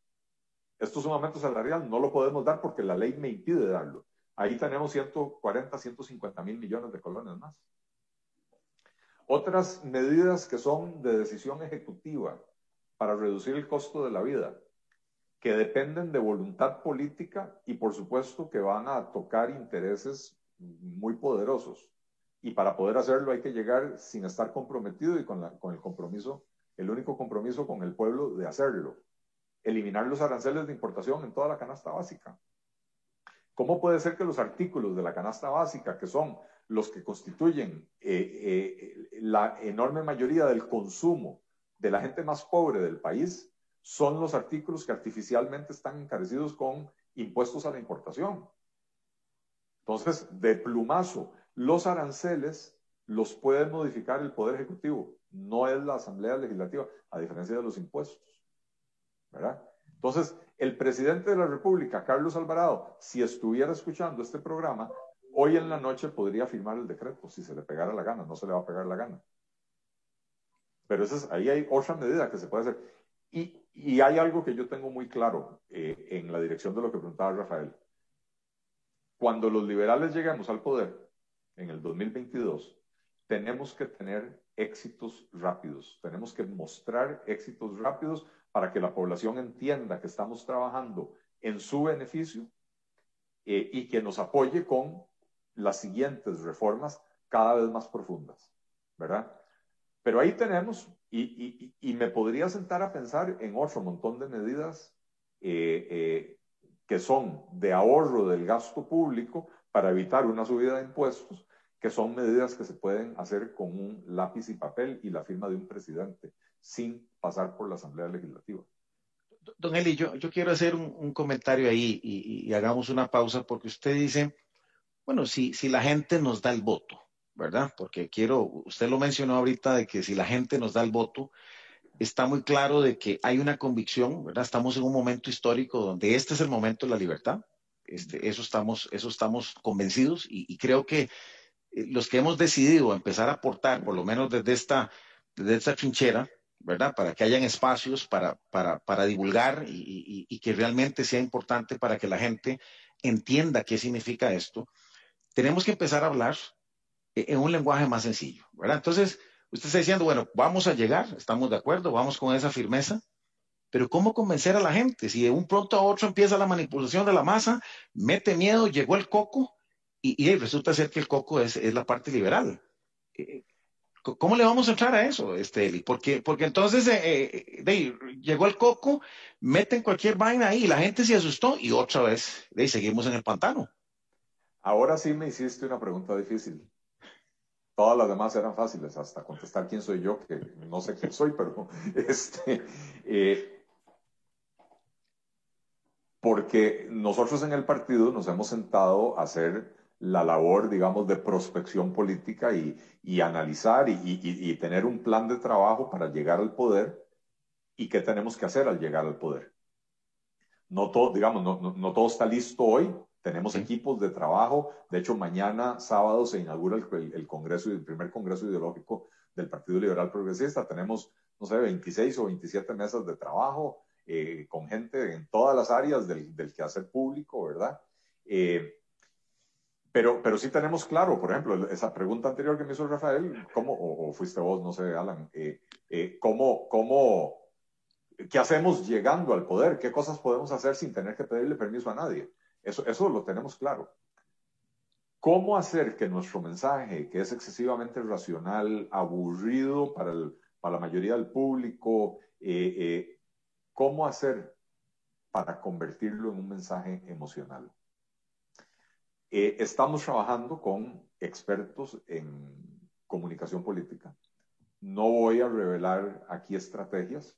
esto es un aumento salarial, no lo podemos dar porque la ley me impide darlo. Ahí tenemos 140, 150 mil millones de colones más. Otras medidas que son de decisión ejecutiva para reducir el costo de la vida, que dependen de voluntad política y por supuesto que van a tocar intereses muy poderosos. Y para poder hacerlo hay que llegar sin estar comprometido y con, el compromiso, el único compromiso con el pueblo de hacerlo. Eliminar los aranceles de importación en toda la canasta básica. ¿Cómo puede ser que los artículos de la canasta básica, que son los que constituyen eh, eh, la enorme mayoría del consumo de la gente más pobre del país, son los artículos que artificialmente están encarecidos con impuestos a la importación? Entonces, de plumazo, los aranceles los puede modificar el Poder Ejecutivo, no es la Asamblea Legislativa, a diferencia de los impuestos. ¿Verdad? Entonces, el presidente de la República, Carlos Alvarado, si estuviera escuchando este programa, hoy en la noche podría firmar el decreto, si se le pegara la gana, no se le va a pegar la gana. Pero es, ahí hay otra medida que se puede hacer. Y, y hay algo que yo tengo muy claro eh, en la dirección de lo que preguntaba Rafael. Cuando los liberales lleguemos al poder, en el 2022, tenemos que tener éxitos rápidos, tenemos que mostrar éxitos rápidos para que la población entienda que estamos trabajando en su beneficio eh, y que nos apoye con las siguientes reformas cada vez más profundas, ¿verdad? Pero ahí tenemos, y, me podría sentar a pensar en otro montón de medidas eh, eh, que son de ahorro del gasto público, para evitar una subida de impuestos, que son medidas que se pueden hacer con un lápiz y papel y la firma de un presidente, sin pasar por la Asamblea Legislativa. Don Eli, yo, yo quiero hacer un, comentario ahí y, hagamos una pausa porque usted dice, bueno, si, si la gente nos da el voto, ¿verdad? Porque quiero, usted lo mencionó ahorita de que si la gente nos da el voto, está muy claro de que hay una convicción, ¿verdad? Estamos en un momento histórico donde este es el momento de la libertad, este, eso, estamos, eso estamos convencidos y, creo que eh, los que hemos decidido empezar a aportar, por lo menos desde esta, desde esta trinchera, ¿verdad? Para que hayan espacios para, para, para divulgar y, y, que realmente sea importante para que la gente entienda qué significa esto, tenemos que empezar a hablar eh, en un lenguaje más sencillo, ¿verdad? Entonces, usted está diciendo, bueno, vamos a llegar, estamos de acuerdo, vamos con esa firmeza, pero ¿cómo convencer a la gente? Si de un pronto a otro empieza la manipulación de la masa, mete miedo, llegó el coco y, resulta ser que el coco es, la parte liberal. Eh, ¿Cómo le vamos a entrar a eso, este, Eli? Porque, porque entonces eh, eh, llegó el coco, meten cualquier vaina ahí, la gente se asustó y otra vez de seguimos en el pantano. Ahora sí me hiciste una pregunta difícil. Todas las demás eran fáciles, hasta contestar quién soy yo, que no sé quién soy, pero [LAUGHS] este, porque nosotros en el partido nos hemos sentado a hacer la labor, digamos, de prospección política y, analizar y, tener un plan de trabajo para llegar al poder y qué tenemos que hacer al llegar al poder. No todo, digamos, no, todo está listo hoy. Tenemos equipos de trabajo. De hecho, mañana, sábado, se inaugura el, el, congreso, el primer congreso ideológico del Partido Liberal Progresista. Tenemos no sé, 26 o 27 mesas de trabajo eh, con gente en todas las áreas del, del quehacer público, ¿verdad? Eh, pero, pero sí tenemos claro, por ejemplo, esa pregunta anterior que me hizo Rafael, ¿cómo, o, fuiste vos, no sé, Alan, eh, eh, ¿cómo, cómo, qué hacemos llegando al poder? ¿Qué cosas podemos hacer sin tener que pedirle permiso a nadie? Eso, eso lo tenemos claro. ¿Cómo hacer que nuestro mensaje, que es excesivamente racional, aburrido para, el, para la mayoría del público, eh, cómo hacer para convertirlo en un mensaje emocional? Eh, estamos trabajando con expertos en comunicación política. No voy a revelar aquí estrategias,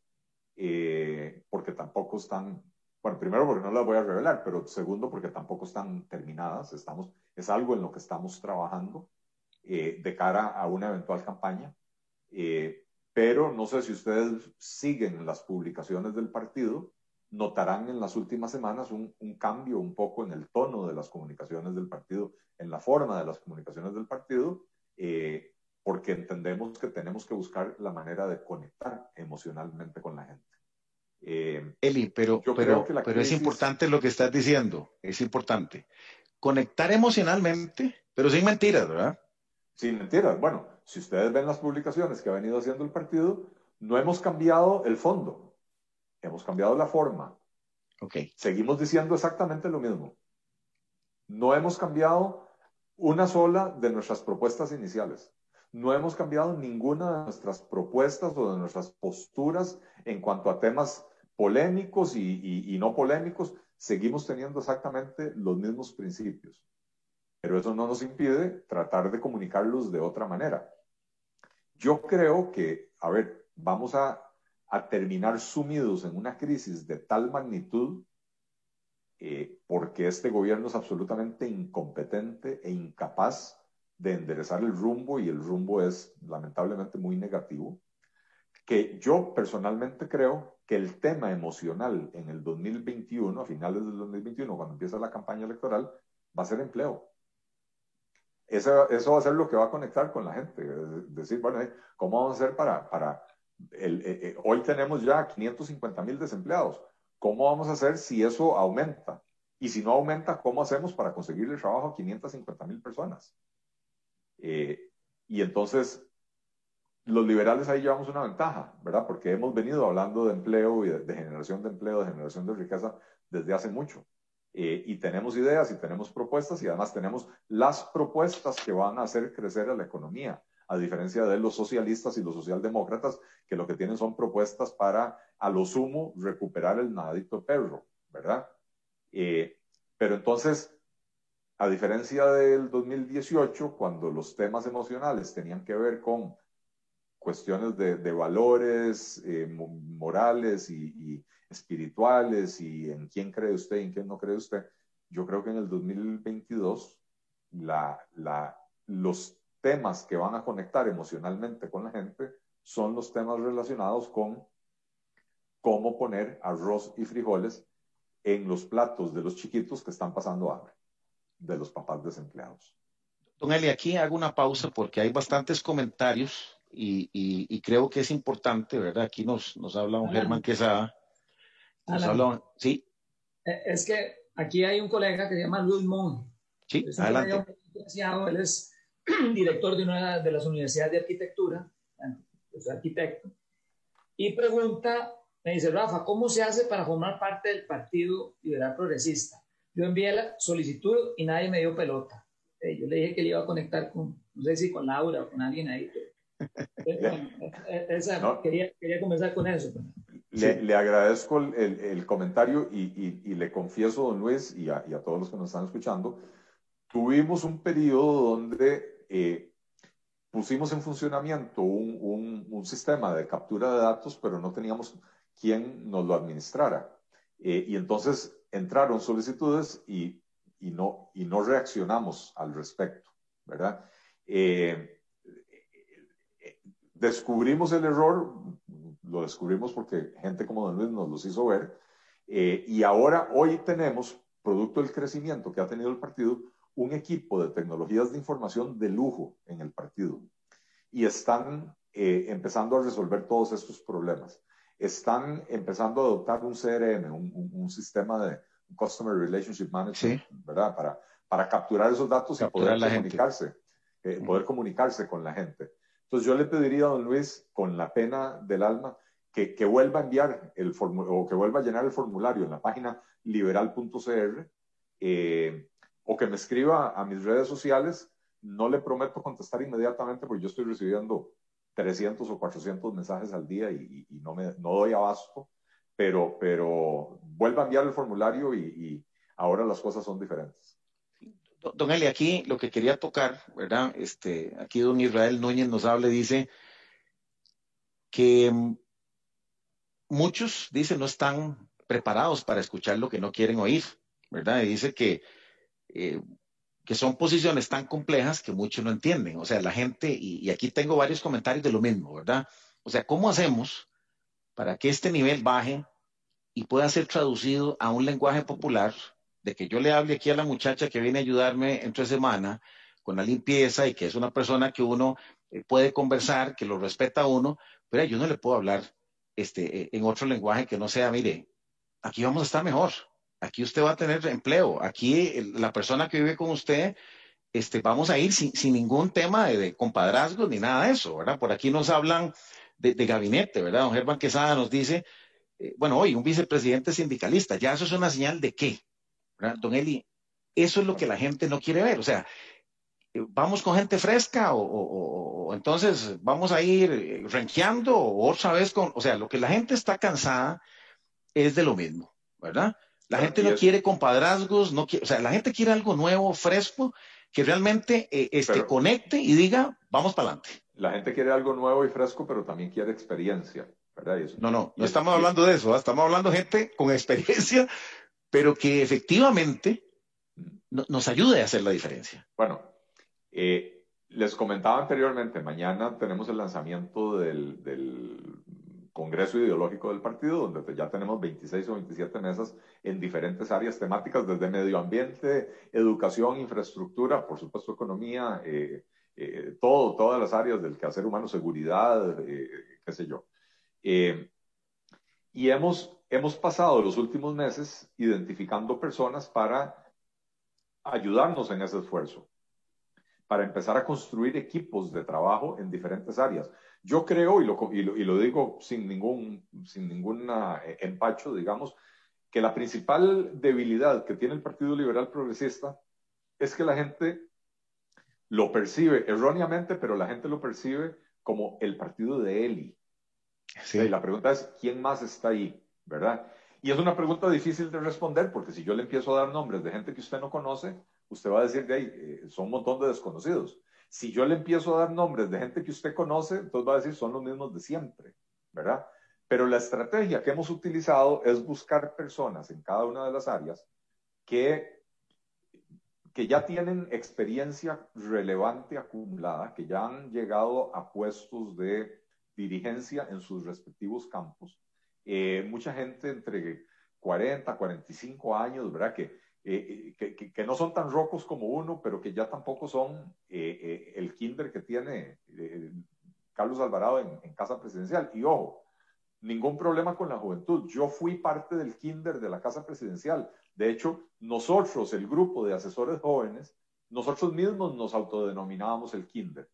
eh, porque tampoco están, bueno, primero porque no las voy a revelar, pero segundo porque tampoco están terminadas. Estamos, es algo en lo que estamos trabajando eh, de cara a una eventual campaña. pero no sé si ustedes siguen las publicaciones del partido notarán en las últimas semanas un, cambio un poco en el tono de las comunicaciones del partido, en la forma de las comunicaciones del partido, eh, porque entendemos que tenemos que buscar la manera de conectar emocionalmente con la gente. Eh, Eli, pero, pero, pero es importante lo que estás diciendo, es importante. Conectar emocionalmente, pero sin mentiras, ¿verdad? Sin mentiras. Bueno, si ustedes ven las publicaciones que ha venido haciendo el partido, no hemos cambiado el fondo hemos cambiado la forma. Okay. Seguimos diciendo exactamente lo mismo. No hemos cambiado una sola de nuestras propuestas iniciales. No hemos cambiado ninguna de nuestras propuestas o de nuestras posturas en cuanto a temas polémicos y, no polémicos. Seguimos teniendo exactamente los mismos principios. Pero eso no nos impide tratar de comunicarlos de otra manera. Yo creo que, a ver, vamos a a terminar sumidos en una crisis de tal magnitud eh, porque este gobierno es absolutamente incompetente e incapaz de enderezar el rumbo y el rumbo es lamentablemente muy negativo, que yo personalmente creo que el tema emocional en el 2021, a finales del 2021, cuando empieza la campaña electoral, va a ser empleo. Eso, eso va a ser lo que va a conectar con la gente. decir, bueno, ¿cómo vamos a hacer para el, eh, eh, hoy tenemos ya 550 mil desempleados. ¿Cómo vamos a hacer si eso aumenta? Y si no aumenta, ¿cómo hacemos para conseguirle trabajo a 550 mil personas? Eh, y entonces, los liberales ahí llevamos una ventaja, ¿verdad? Porque hemos venido hablando de empleo y de, generación de empleo, de generación de riqueza desde hace mucho. y tenemos ideas y tenemos propuestas y además tenemos las propuestas que van a hacer crecer a la economía a diferencia de los socialistas y los socialdemócratas, que lo que tienen son propuestas para, a lo sumo, recuperar el nadito perro, ¿verdad? Eh, pero entonces, a diferencia del 2018, cuando los temas emocionales tenían que ver con cuestiones de, valores eh, morales y, espirituales y en quién cree usted y en quién no cree usted, yo creo que en el 2022 la, la, los temas que van a conectar emocionalmente con la gente son los temas relacionados con cómo poner arroz y frijoles en los platos de los chiquitos que están pasando hambre, de los papás desempleados. Don Eli, aquí hago una pausa porque hay bastantes comentarios y, creo que es importante, ¿verdad? Aquí nos, nos habla un Germán Quesada. Nos habla, ¿Sí? Eh, es que aquí hay un colega que se llama Luis Mon. Sí, adelante. Él es [CLEARS THROAT] director de una de las universidades de arquitectura, es arquitecto, y pregunta, me dice, Rafa, ¿cómo se hace para formar parte del Partido Liberal Progresista? Yo envié la solicitud y nadie me dio pelota. Eh, yo le dije que le iba a conectar con, no sé si con Laura o con alguien ahí. Eh, quería, quería, comenzar con eso. Pues. Le, le agradezco el, el, comentario y, y, y, le confieso, don Luis, y a, y a todos los que nos están escuchando, tuvimos un periodo donde eh, pusimos en funcionamiento un, un, sistema de captura de datos, pero no teníamos quien nos lo administrara. Eh, y entonces entraron solicitudes y, y, no, y no reaccionamos al respecto, ¿verdad? Eh, descubrimos el error, lo descubrimos porque gente como Don Luis nos los hizo ver, y ahora, hoy tenemos, producto del crecimiento que ha tenido el partido, un equipo de tecnologías de información de lujo en el partido. Y están eh, empezando a resolver todos estos problemas. Están empezando a adoptar un CRM, un, sistema de Customer Relationship Management, ¿verdad? Para, para capturar esos datos y poder comunicarse, eh, poder comunicarse con la gente. Entonces yo le pediría a don Luis, con la pena del alma, que, que vuelva a enviar el o que vuelva a llenar el formulario en la página liberal.cr eh, o que me escriba a mis redes sociales. No le prometo contestar inmediatamente porque yo estoy recibiendo 300 o 400 mensajes al día y, no, doy abasto, pero, pero vuelva a enviar el formulario y, y ahora las cosas son diferentes. Don Eli, aquí lo que quería tocar, ¿verdad? Este, aquí don Israel Núñez nos habla dice que mm, muchos, dice, no están preparados para escuchar lo que no quieren oír, ¿verdad? Y dice que, eh, que son posiciones tan complejas que muchos no entienden. O sea, la gente, y, aquí tengo varios comentarios de lo mismo, ¿verdad? O sea, ¿cómo hacemos para que este nivel baje y pueda ser traducido a un lenguaje popular de que yo le hable aquí a la muchacha que viene a ayudarme entre semana con la limpieza y que es una persona que uno eh, puede conversar, que lo respeta a uno, pero yo no le puedo hablar este, eh, en otro lenguaje que no sea, mire, aquí vamos a estar mejor, aquí usted va a tener empleo, aquí la persona que vive con usted, este, vamos a ir sin, ningún tema de, compadrazgo ni nada de eso, ¿verdad? Por aquí nos hablan de, gabinete, ¿verdad? Don Germán Quesada nos dice, eh, bueno, hoy un vicepresidente sindicalista, ya eso es una señal de qué, Don Eli, eso es lo que la gente no quiere ver. O sea, eh, vamos con gente fresca o, entonces vamos a ir eh, renqueando o otra vez con, o sea, lo que la gente está cansada es de lo mismo, ¿verdad? La gente no quiere compadrazgos, no quiere, o sea, la gente quiere algo nuevo, fresco, que realmente eh, este, conecte y diga, vamos para adelante. La gente quiere algo nuevo y fresco, pero también quiere experiencia, ¿verdad? no, no, no estamos hablando de eso, ¿ah? estamos hablando de gente con experiencia [LAUGHS] pero que efectivamente nos ayude a hacer la diferencia. Bueno, eh, les comentaba anteriormente, mañana tenemos el lanzamiento del, Congreso Ideológico del Partido, donde ya tenemos 26 o 27 mesas en diferentes áreas temáticas, desde medio ambiente, educación, infraestructura, por supuesto economía, eh, eh, todo, todas las áreas del quehacer humano, seguridad, qué sé yo. y hemos hemos pasado los últimos meses identificando personas para ayudarnos en ese esfuerzo, para empezar a construir equipos de trabajo en diferentes áreas. Yo creo, y lo, y lo, digo sin ningún, sin ningún eh, empacho, digamos, que la principal debilidad que tiene el Partido Liberal Progresista es que la gente lo percibe erróneamente, pero la gente lo percibe como el partido de Eli. Sí. Y la pregunta es, ¿quién más está ahí? ¿verdad? Y es una pregunta difícil de responder porque si yo le empiezo a dar nombres de gente que usted no conoce, usted va a decir, de ahí, eh, son un montón de desconocidos. Si yo le empiezo a dar nombres de gente que usted conoce, entonces va a decir, son los mismos de siempre, ¿verdad? Pero la estrategia que hemos utilizado es buscar personas en cada una de las áreas que, que ya tienen experiencia relevante acumulada, que ya han llegado a puestos de dirigencia en sus respectivos campos eh, mucha gente entre 40, 45 años, ¿verdad? Eh, eh, que, que, no son tan rocos como uno, pero que ya tampoco son el kinder que tiene Carlos Alvarado en, en, Casa Presidencial. Y ojo, ningún problema con la juventud. Yo fui parte del kinder de la Casa Presidencial. De hecho, nosotros, el grupo de asesores jóvenes, nosotros mismos nos autodenominábamos el kinder,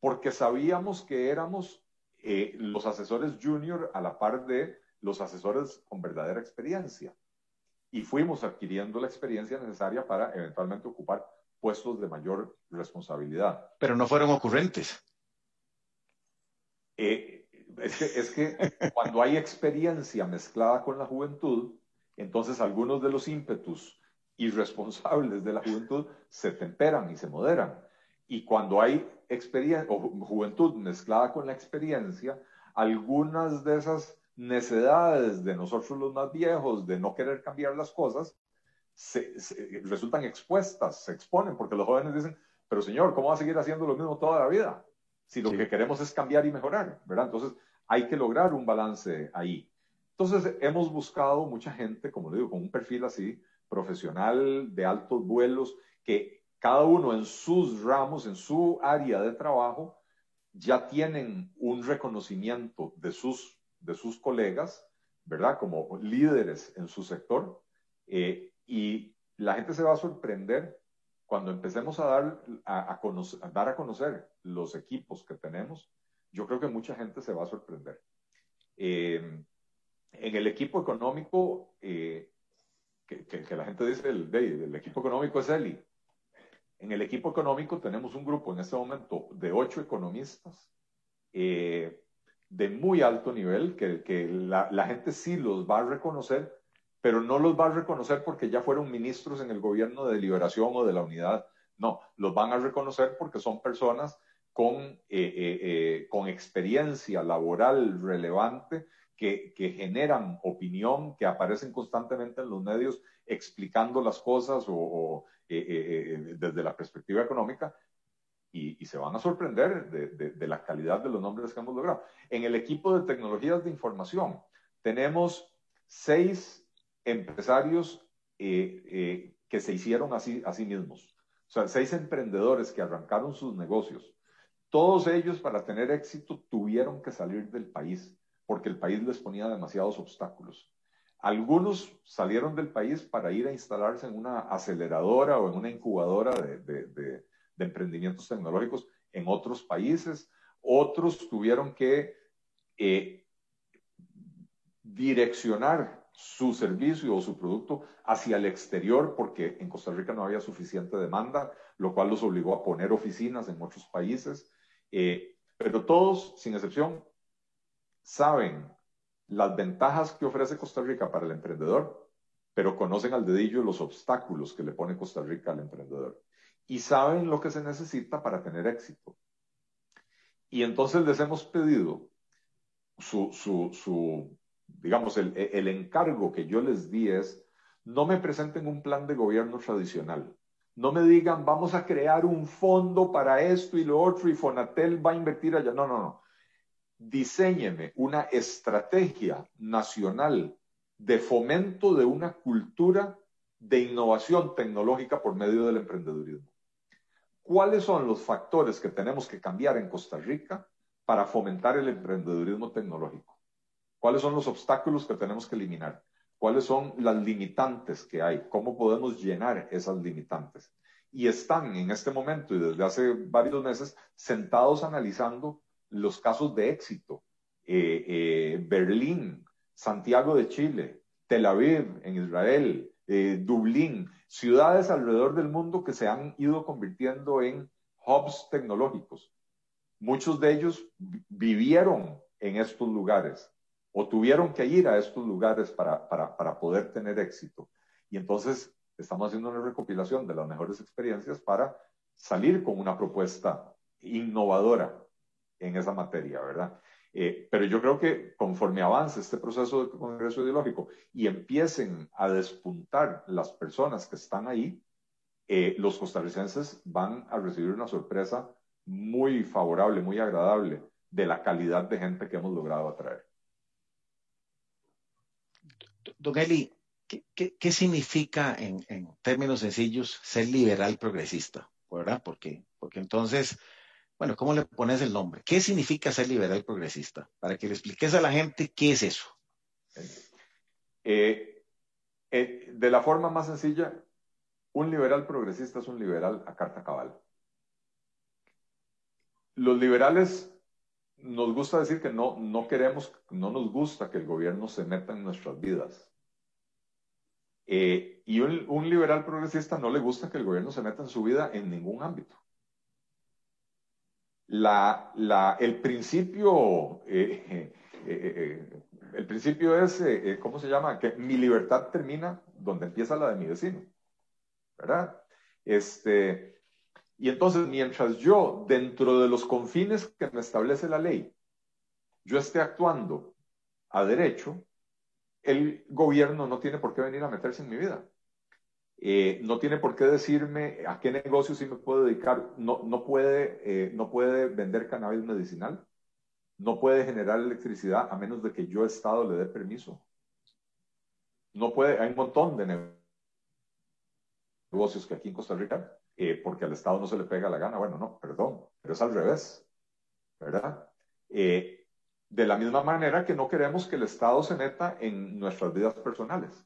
porque sabíamos que éramos eh, los asesores junior a la par de los asesores con verdadera experiencia. Y fuimos adquiriendo la experiencia necesaria para eventualmente ocupar puestos de mayor responsabilidad. Pero no fueron ocurrentes. Eh, es, que, es que cuando hay experiencia mezclada con la juventud, entonces algunos de los ímpetus irresponsables de la juventud se temperan y se moderan. Y cuando hay experiencia o juventud mezclada con la experiencia, algunas de esas necedades de nosotros los más viejos de no querer cambiar las cosas se, resultan expuestas, se exponen, porque los jóvenes dicen, pero señor, ¿cómo va a seguir haciendo lo mismo toda la vida? Si lo que queremos es cambiar y mejorar, ¿verdad? Entonces hay que lograr un balance ahí. Entonces hemos buscado mucha gente, como le digo, con un perfil así, profesional de altos vuelos, que cada uno en sus ramos, en su área de trabajo, ya tienen un reconocimiento de sus, de sus colegas, ¿verdad? Como líderes en su sector. Eh, y la gente se va a sorprender cuando empecemos a dar a, conocer, dar a conocer los equipos que tenemos. Yo creo que mucha gente se va a sorprender. Eh, en el equipo económico, eh, que, que, la gente dice, el, el equipo económico es ELI. En el equipo económico tenemos un grupo en este momento de ocho economistas eh, de muy alto nivel, que, que la, la, gente sí los va a reconocer, pero no los va a reconocer porque ya fueron ministros en el gobierno de liberación o de la unidad. No, los van a reconocer porque son personas con, eh, eh, con experiencia laboral relevante, que, que, generan opinión, que aparecen constantemente en los medios explicando las cosas o, eh, eh, eh, desde la perspectiva económica y, se van a sorprender de, la calidad de los nombres que hemos logrado. En el equipo de tecnologías de información tenemos seis empresarios que se hicieron así, a sí mismos. O sea, seis emprendedores que arrancaron sus negocios. Todos ellos, para tener éxito, tuvieron que salir del país porque el país les ponía demasiados obstáculos. Algunos salieron del país para ir a instalarse en una aceleradora o en una incubadora de, emprendimientos tecnológicos en otros países. Otros tuvieron que eh, direccionar su servicio o su producto hacia el exterior porque en Costa Rica no había suficiente demanda, lo cual los obligó a poner oficinas en otros países. Eh, pero todos, sin excepción, saben las ventajas que ofrece Costa Rica para el emprendedor, pero conocen al dedillo los obstáculos que le pone Costa Rica al emprendedor y saben lo que se necesita para tener éxito. Y entonces les hemos pedido su, su, digamos, el, el encargo que yo les di es, no me presenten un plan de gobierno tradicional. No me digan, vamos a crear un fondo para esto y lo otro y Fonatel va a invertir allá. No, no, no diseñeme una estrategia nacional de fomento de una cultura de innovación tecnológica por medio del emprendedurismo. ¿Cuáles son los factores que tenemos que cambiar en Costa Rica para fomentar el emprendedurismo tecnológico? ¿Cuáles son los obstáculos que tenemos que eliminar? ¿Cuáles son las limitantes que hay? ¿Cómo podemos llenar esas limitantes? Y están en este momento y desde hace varios meses sentados analizando los casos de éxito. Eh, eh, Berlín, Santiago de Chile, Tel Aviv en Israel, eh, Dublín, ciudades alrededor del mundo que se han ido convirtiendo en hubs tecnológicos. Muchos de ellos vivieron en estos lugares o tuvieron que ir a estos lugares para, para, para poder tener éxito. Y entonces estamos haciendo una recopilación de las mejores experiencias para salir con una propuesta innovadora en esa materia, ¿verdad? Eh, pero yo creo que conforme avance este proceso de congreso ideológico y empiecen a despuntar las personas que están ahí, eh, los costarricenses van a recibir una sorpresa muy favorable, muy agradable de la calidad de gente que hemos logrado atraer. Don Eli, ¿qué, significa en, en, términos sencillos ser liberal progresista? ¿Verdad? Porque, porque entonces bueno, ¿cómo le pones el nombre? ¿Qué significa ser liberal progresista? Para que le expliques a la gente qué es eso. Eh, eh, de la forma más sencilla, un liberal progresista es un liberal a carta cabal. Los liberales nos gusta decir que no, no queremos, no nos gusta que el gobierno se meta en nuestras vidas. Eh, y un, un liberal progresista no le gusta que el gobierno se meta en su vida en ningún ámbito la, la, el principio, eh, eh, eh, el principio es, ¿cómo se llama? Que mi libertad termina donde empieza la de mi vecino, ¿verdad? Este, y entonces, mientras yo, dentro de los confines que me establece la ley, yo esté actuando a derecho, el gobierno no tiene por qué venir a meterse en mi vida. Eh, no tiene por qué decirme a qué negocio sí me puedo dedicar. No, no, puede, eh, no puede vender cannabis medicinal. No puede generar electricidad a menos de que yo, Estado, le dé permiso. No puede, hay un montón de negocios que aquí en Costa Rica, eh, porque al Estado no se le pega la gana. Bueno, no, perdón, pero es al revés. ¿verdad? De la misma manera que no queremos que el Estado se meta en nuestras vidas personales.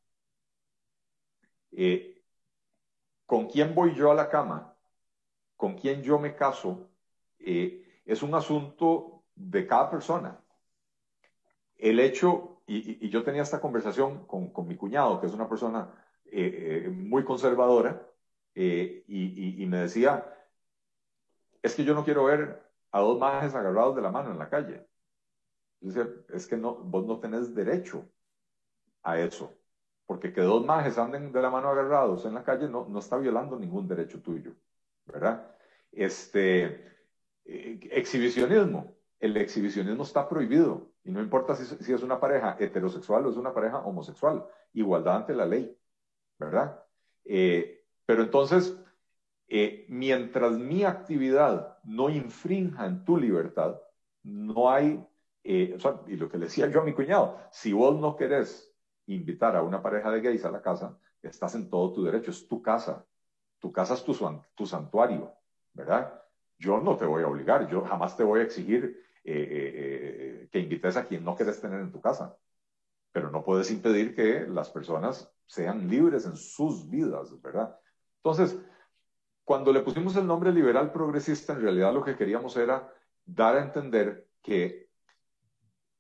¿Con quién voy yo a la cama? ¿Con quién yo me caso? Eh, es un asunto de cada persona. El hecho, y, yo tenía esta conversación con, mi cuñado, que es una persona muy conservadora, y, me decía, es que yo no quiero ver a dos majes agarrados de la mano en la calle. Dice, es que no, vos no tenés derecho a eso. Porque que dos majes anden de la mano agarrados en la calle no, no está violando ningún derecho tuyo. ¿Verdad? Este, eh, exhibicionismo. El exhibicionismo está prohibido. Y no importa si, es una pareja heterosexual o es una pareja homosexual. Igualdad ante la ley. ¿Verdad? Eh, pero entonces, eh, mientras mi actividad no infrinja en tu libertad, no hay, y lo que le decía yo a mi cuñado, si vos no querés invitar a una pareja de gays a la casa, estás en todo tu derecho, es tu casa, tu casa es tu, tu santuario, ¿verdad? Yo no te voy a obligar, yo jamás te voy a exigir eh, que invites a quien no querés tener en tu casa, pero no puedes impedir que las personas sean libres en sus vidas, ¿verdad? Entonces, cuando le pusimos el nombre liberal progresista, en realidad lo que queríamos era dar a entender que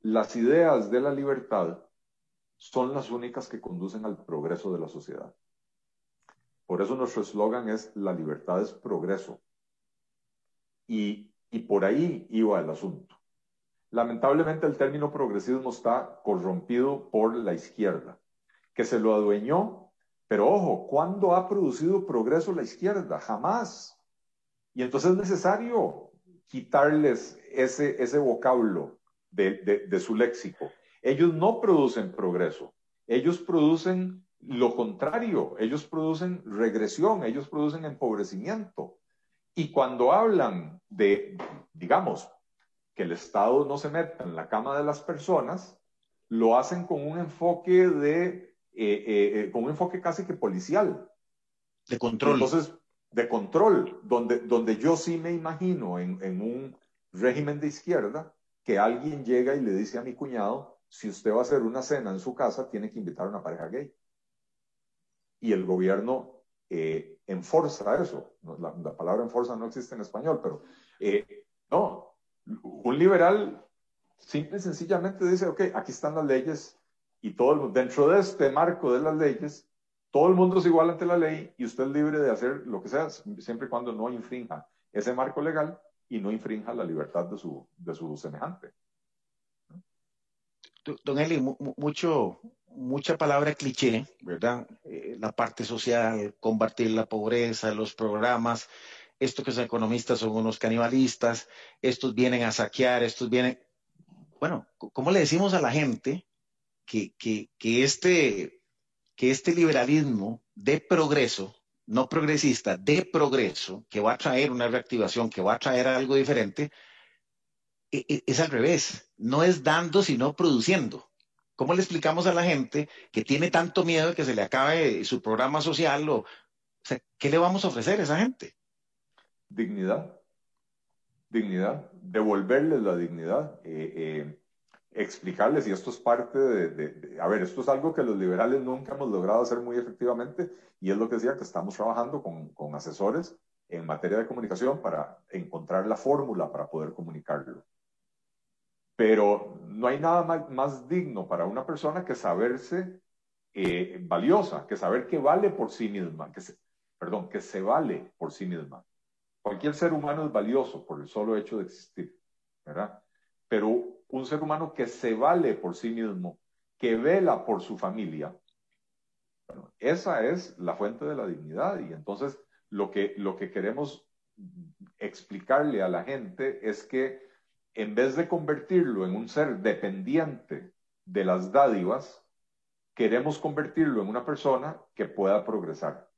las ideas de la libertad son las únicas que conducen al progreso de la sociedad. Por eso nuestro eslogan es la libertad es progreso. Y, y por ahí iba el asunto. Lamentablemente el término progresismo está corrompido por la izquierda, que se lo adueñó pero ojo, ¿cuándo ha producido progreso la izquierda? Jamás. Y entonces es necesario quitarles ese, ese vocablo de, de, su léxico. Ellos no producen progreso, ellos producen lo contrario, ellos producen regresión, ellos producen empobrecimiento. Y cuando hablan de, digamos, que el Estado no se meta en la cama de las personas, lo hacen con un enfoque de eh, eh, eh, con un enfoque casi que policial. De control. Entonces, de control, donde, donde yo sí me imagino en, en un régimen de izquierda que alguien llega y le dice a mi cuñado, si usted va a hacer una cena en su casa, tiene que invitar a una pareja gay. Y el gobierno eh, enforza eso. La, la, palabra enforza no existe en español, pero no, un liberal simple y sencillamente dice, ok, aquí están las leyes, y todo dentro de este marco de las leyes, todo el mundo es igual ante la ley y usted es libre de hacer lo que sea, siempre y cuando no infrinja ese marco legal y no infrinja la libertad de su, de su semejante. Don Eli, mucho, mucha palabra cliché, ¿verdad? Eh, la parte social, combatir la pobreza, los programas, esto que los economistas son unos canibalistas, estos vienen a saquear, estos vienen... Bueno, ¿cómo le decimos a la gente que, este, que este liberalismo de progreso, no progresista, de progreso, que va a traer una reactivación, que va a traer algo diferente, es al revés. No es dando, sino produciendo. ¿Cómo le explicamos a la gente que tiene tanto miedo de que se le acabe su programa social? O, ¿Qué le vamos a ofrecer a esa gente? Dignidad. Dignidad. Devolverles la dignidad. Eh, eh, explicarles, y esto es parte de, a ver, esto es algo que los liberales nunca hemos logrado hacer muy efectivamente, y es lo que decía, que estamos trabajando con, con asesores en materia de comunicación para encontrar la fórmula para poder comunicarlo. Pero no hay nada más, digno para una persona que saberse eh, valiosa, que saber que vale por sí misma, que se, perdón, que se vale por sí misma. Cualquier ser humano es valioso por el solo hecho de existir, ¿verdad? Pero un ser humano que se vale por sí mismo, que vela por su familia, esa es la fuente de la dignidad. Y entonces lo que, lo que queremos explicarle a la gente es que en vez de convertirlo en un ser dependiente de las dádivas, queremos convertirlo en una persona que pueda progresar.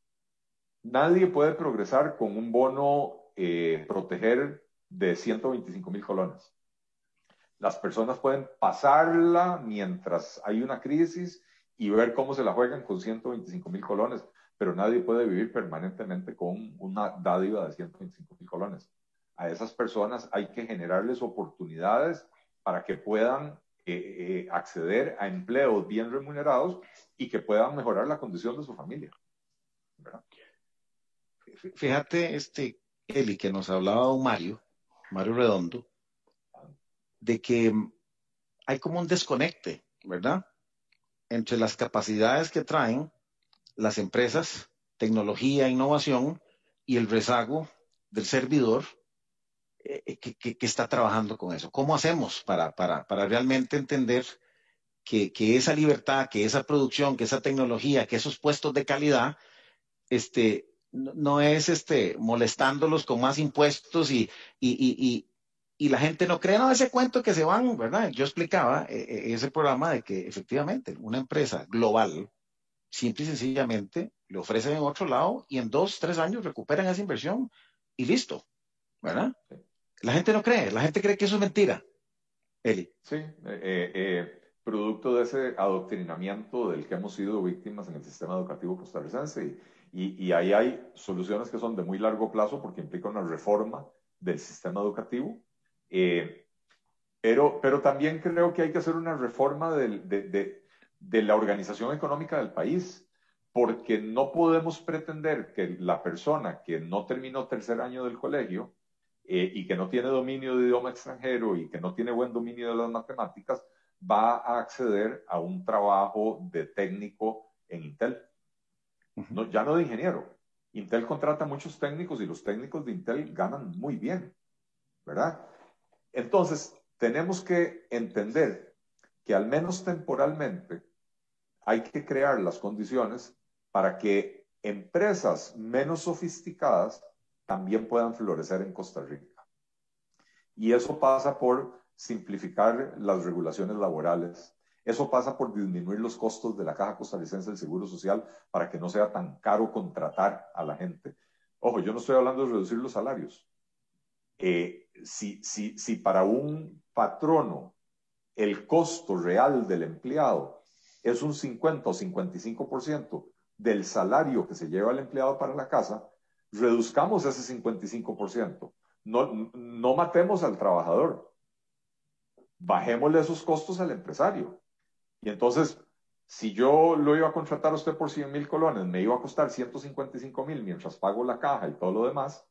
Nadie puede progresar con un bono eh, proteger de 125 mil colones. Las personas pueden pasarla mientras hay una crisis y ver cómo se la juegan con 125 mil colones, pero nadie puede vivir permanentemente con una dádiva de 125 mil colones. A esas personas hay que generarles oportunidades para que puedan eh, eh, acceder a empleos bien remunerados y que puedan mejorar la condición de su familia. Fíjate, este, Eli, que nos hablaba un Mario, Mario Redondo, de que hay como un desconecte, ¿verdad? Entre las capacidades que traen las empresas, tecnología, innovación, y el rezago del servidor eh, que, está trabajando con eso. ¿Cómo hacemos para, para, para realmente entender que, que, esa libertad, que esa producción, que esa tecnología, que esos puestos de calidad, este, no, es este, molestándolos con más impuestos y, y, y, la gente no cree, no, ese cuento que se van, ¿verdad? Yo explicaba eh, eh, ese programa de que efectivamente una empresa global, simple y sencillamente, le ofrecen en otro lado y en dos, tres años recuperan esa inversión y listo, ¿verdad? La gente no cree, la gente cree que eso es mentira. Eli. Sí, eh, producto de ese adoctrinamiento del que hemos sido víctimas en el sistema educativo costarricense y ahí hay soluciones que son de muy largo plazo porque implica una reforma del sistema educativo. Eh, pero, pero también creo que hay que hacer una reforma de, de, la organización económica del país, porque no podemos pretender que la persona que no terminó tercer año del colegio eh, y que no tiene dominio de idioma extranjero y que no tiene buen dominio de las matemáticas va a acceder a un trabajo de técnico en Intel no, ya no de ingeniero. Intel contrata muchos técnicos y los técnicos de Intel ganan muy bien, ¿verdad? Entonces, tenemos que entender que al menos temporalmente hay que crear las condiciones para que empresas menos sofisticadas también puedan florecer en Costa Rica. Y eso pasa por simplificar las regulaciones laborales, eso pasa por disminuir los costos de la Caja Costarricense del Seguro Social para que no sea tan caro contratar a la gente. Ojo, yo no estoy hablando de reducir los salarios. Eh, si, si, si para un patrono el costo real del empleado es un 50 o 55% del salario que se lleva el empleado para la casa, reduzcamos ese 55%. No, no matemos al trabajador. Bajémosle esos costos al empresario. Y entonces, si yo lo iba a contratar a usted por 100 mil colones, me iba a costar 155 mil mientras pago la caja y todo lo demás.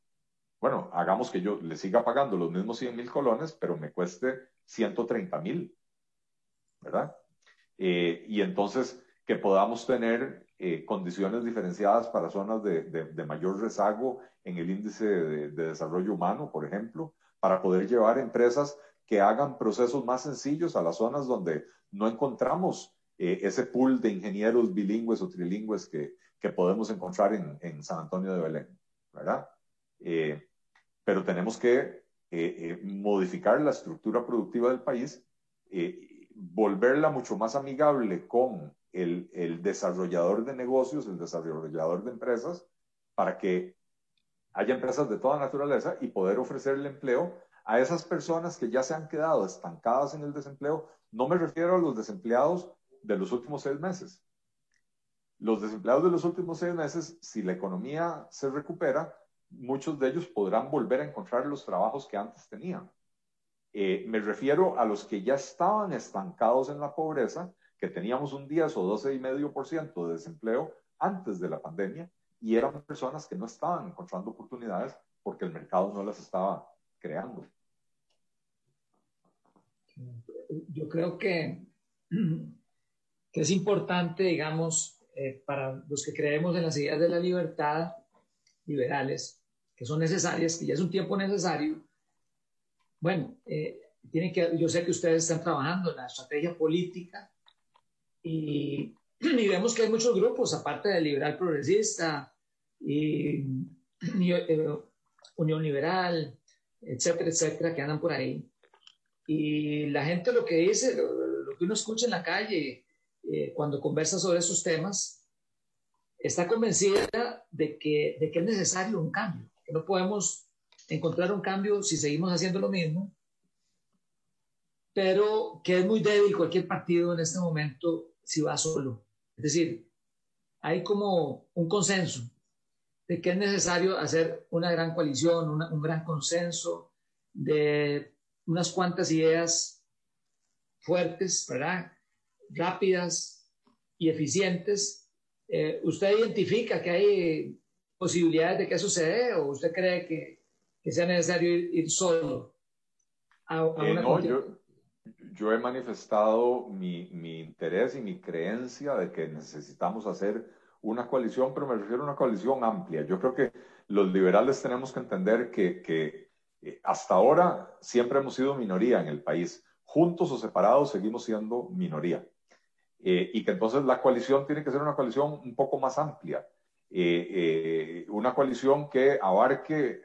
Bueno, hagamos que yo le siga pagando los mismos 100 mil colones, pero me cueste 130 mil, ¿verdad? Eh, y entonces que podamos tener eh, condiciones diferenciadas para zonas de, de, mayor rezago en el índice de, de, desarrollo humano, por ejemplo, para poder llevar empresas que hagan procesos más sencillos a las zonas donde no encontramos eh, ese pool de ingenieros bilingües o trilingües que, que podemos encontrar en, en, San Antonio de Belén, ¿verdad? Eh, pero tenemos que eh, modificar la estructura productiva del país, volverla mucho más amigable con el, el desarrollador de negocios, el desarrollador de empresas, para que haya empresas de toda naturaleza y poder ofrecerle empleo a esas personas que ya se han quedado estancadas en el desempleo, no me refiero a los desempleados de los últimos seis meses. Los desempleados de los últimos seis meses, si la economía se recupera, muchos de ellos podrán volver a encontrar los trabajos que antes tenían. Eh, me refiero a los que ya estaban estancados en la pobreza, que teníamos un 10 o 12,5% de desempleo antes de la pandemia y eran personas que no estaban encontrando oportunidades porque el mercado no las estaba creando. Yo creo que, que es importante, digamos, eh, para los que creemos en las ideas de la libertad, liberales, que son necesarias, que ya es un tiempo necesario. Bueno, eh, tienen que, yo sé que ustedes están trabajando en la estrategia política y, y vemos que hay muchos grupos, aparte del liberal progresista y, y eh, Unión Liberal, etcétera, etcétera, que andan por ahí. Y la gente lo que dice, lo, que uno escucha en la calle eh, cuando conversa sobre esos temas, está convencida de que, de que es necesario un cambio, que no podemos encontrar un cambio si seguimos haciendo lo mismo, pero que es muy débil cualquier partido en este momento si va solo. Es decir, hay como un consenso de que es necesario hacer una gran coalición, un gran consenso de unas cuantas ideas fuertes, ¿verdad? Rápidas y eficientes. Eh, ¿Usted identifica que hay posibilidades de que eso se dé o usted cree que, que sea necesario ir, solo a, eh, una no, yo, yo, he manifestado mi, mi, interés y mi creencia de que necesitamos hacer una coalición, pero me refiero a una coalición amplia. Yo creo que los liberales tenemos que entender que, que eh, hasta ahora siempre hemos sido minoría en el país. Juntos o separados seguimos siendo minoría. Eh, y que entonces la coalición tiene que ser una coalición un poco más amplia. Eh, una coalición que abarque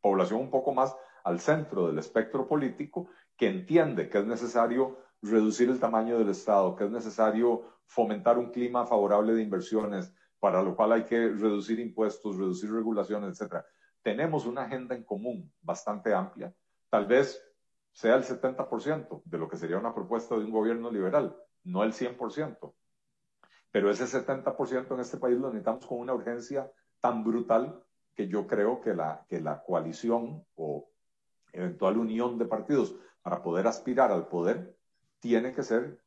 población un poco más al centro del espectro político, que entiende que es necesario reducir el tamaño del Estado, que es necesario fomentar un clima favorable de inversiones, para lo cual hay que reducir impuestos, reducir regulaciones, etc tenemos una agenda en común bastante amplia, tal vez sea el 70% de lo que sería una propuesta de un gobierno liberal, no el 100%. Pero ese 70% en este país lo necesitamos con una urgencia tan brutal que yo creo que la, que la coalición o eventual unión de partidos para poder aspirar al poder tiene que ser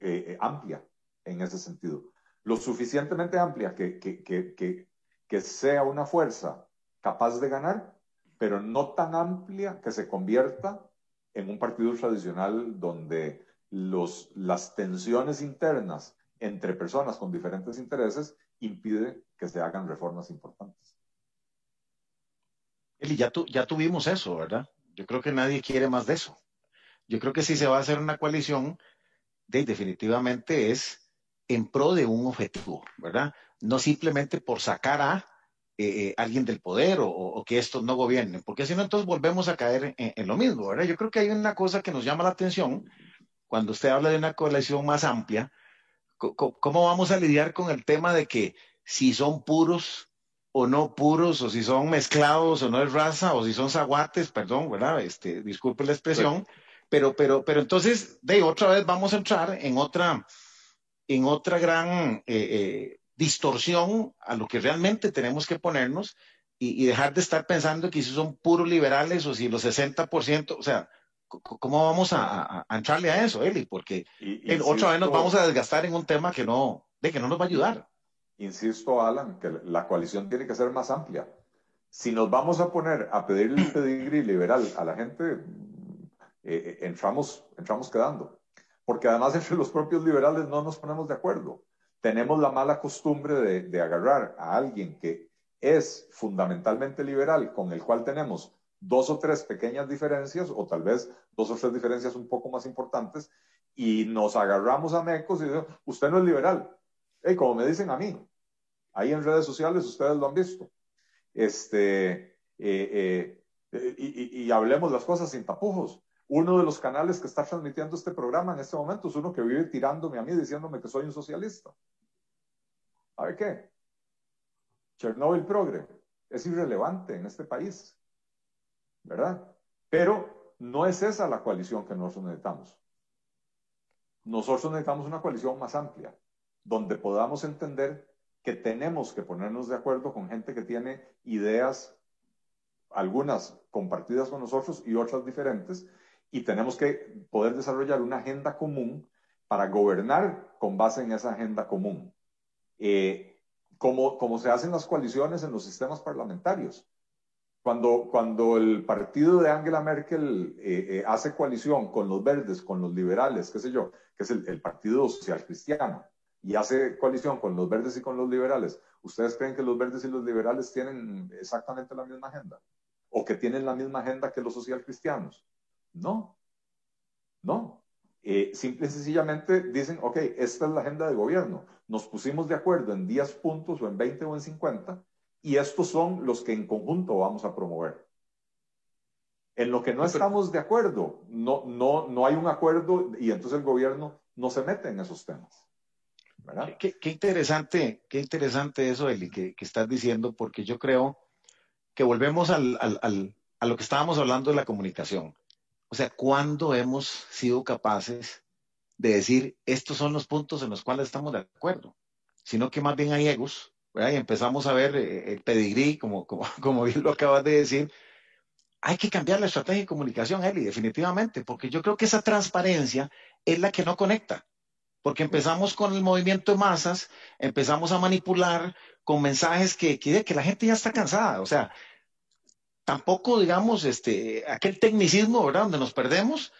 eh, eh, amplia en ese sentido. Lo suficientemente amplia que, que, que, que sea una fuerza capaz de ganar, pero no tan amplia que se convierta en un partido tradicional donde los, las tensiones internas entre personas con diferentes intereses impide que se hagan reformas importantes. Eli, ya, ya tuvimos eso, ¿verdad? Yo creo que nadie quiere más de eso. Yo creo que si se va a hacer una coalición, de, definitivamente es en pro de un objetivo, ¿verdad? No simplemente por sacar a eh, eh, alguien del poder o, que estos no gobiernen, porque si no, entonces volvemos a caer en, lo mismo, ¿verdad? Yo creo que hay una cosa que nos llama la atención cuando usted habla de una coalición más amplia, ¿cómo vamos a lidiar con el tema de que si son puros o no puros, o si son mezclados o no es raza, o si son zaguates, perdón, ¿verdad? Este, disculpe la expresión, pero, pero entonces, de otra vez vamos a entrar en otra, en otra gran eh, distorsión a lo que realmente tenemos que ponernos y, dejar de estar pensando que si son puros liberales o si los 60%, o sea, ¿cómo vamos a, entrarle a eso, Eli? Porque otra vez nos vamos a desgastar en un tema que no, de que no nos va a ayudar. Insisto, Alan, que la coalición tiene que ser más amplia. Si nos vamos a poner a pedirle un pedigrí liberal a la gente, eh, eh, entramos, entramos quedando. Porque además [LAUGHS] entre los propios liberales no nos ponemos de acuerdo tenemos la mala costumbre de, agarrar a alguien que es fundamentalmente liberal, con el cual tenemos dos o tres pequeñas diferencias, o tal vez dos o tres diferencias un poco más importantes, y nos agarramos a mecos y decimos, usted no es liberal. y como me dicen a mí, ahí en redes sociales ustedes lo han visto. Este, eh, y, hablemos las cosas sin tapujos. Uno de los canales que está transmitiendo este programa en este momento es uno que vive tirándome a mí diciéndome que soy un socialista. A ver qué? Chernobyl Progre es irrelevante en este país, ¿verdad? Pero no es esa la coalición que nosotros necesitamos. Nosotros necesitamos una coalición más amplia, donde podamos entender que tenemos que ponernos de acuerdo con gente que tiene ideas, algunas compartidas con nosotros y otras diferentes, y tenemos que poder desarrollar una agenda común para gobernar con base en esa agenda común. Eh, como, como se hacen las coaliciones en los sistemas parlamentarios. Cuando, cuando el partido de Angela Merkel eh, eh, hace coalición con los verdes, con los liberales, qué sé yo, que es el, el Partido Social Cristiano, y hace coalición con los verdes y con los liberales, ¿ustedes creen que los verdes y los liberales tienen exactamente la misma agenda? ¿O que tienen la misma agenda que los social cristianos? No, no. Eh, simple y sencillamente dicen, ok, esta es la agenda de gobierno. Nos pusimos de acuerdo en 10 puntos o en 20 o en 50 y estos son los que en conjunto vamos a promover. En lo que no estamos de acuerdo, no, no, no hay un acuerdo y entonces el gobierno no se mete en esos temas. Qué, interesante, qué interesante eso, Eli, que, que, estás diciendo, porque yo creo que volvemos al, al, a lo que estábamos hablando de la comunicación. O sea, ¿cuándo hemos sido capaces de decir estos son los puntos en los cuales estamos de acuerdo? Sino que más bien hay egos y empezamos a ver eh, el pedigrí, como, como, [LAUGHS] como bien lo acabas de decir, hay que cambiar la estrategia de comunicación, Eli, definitivamente, porque yo creo que esa transparencia es la que no conecta, porque empezamos con el movimiento de masas, empezamos a manipular con mensajes que, que, que la gente ya está cansada, o sea, tampoco, digamos, este, aquel tecnicismo, ¿verdad?, donde nos perdemos,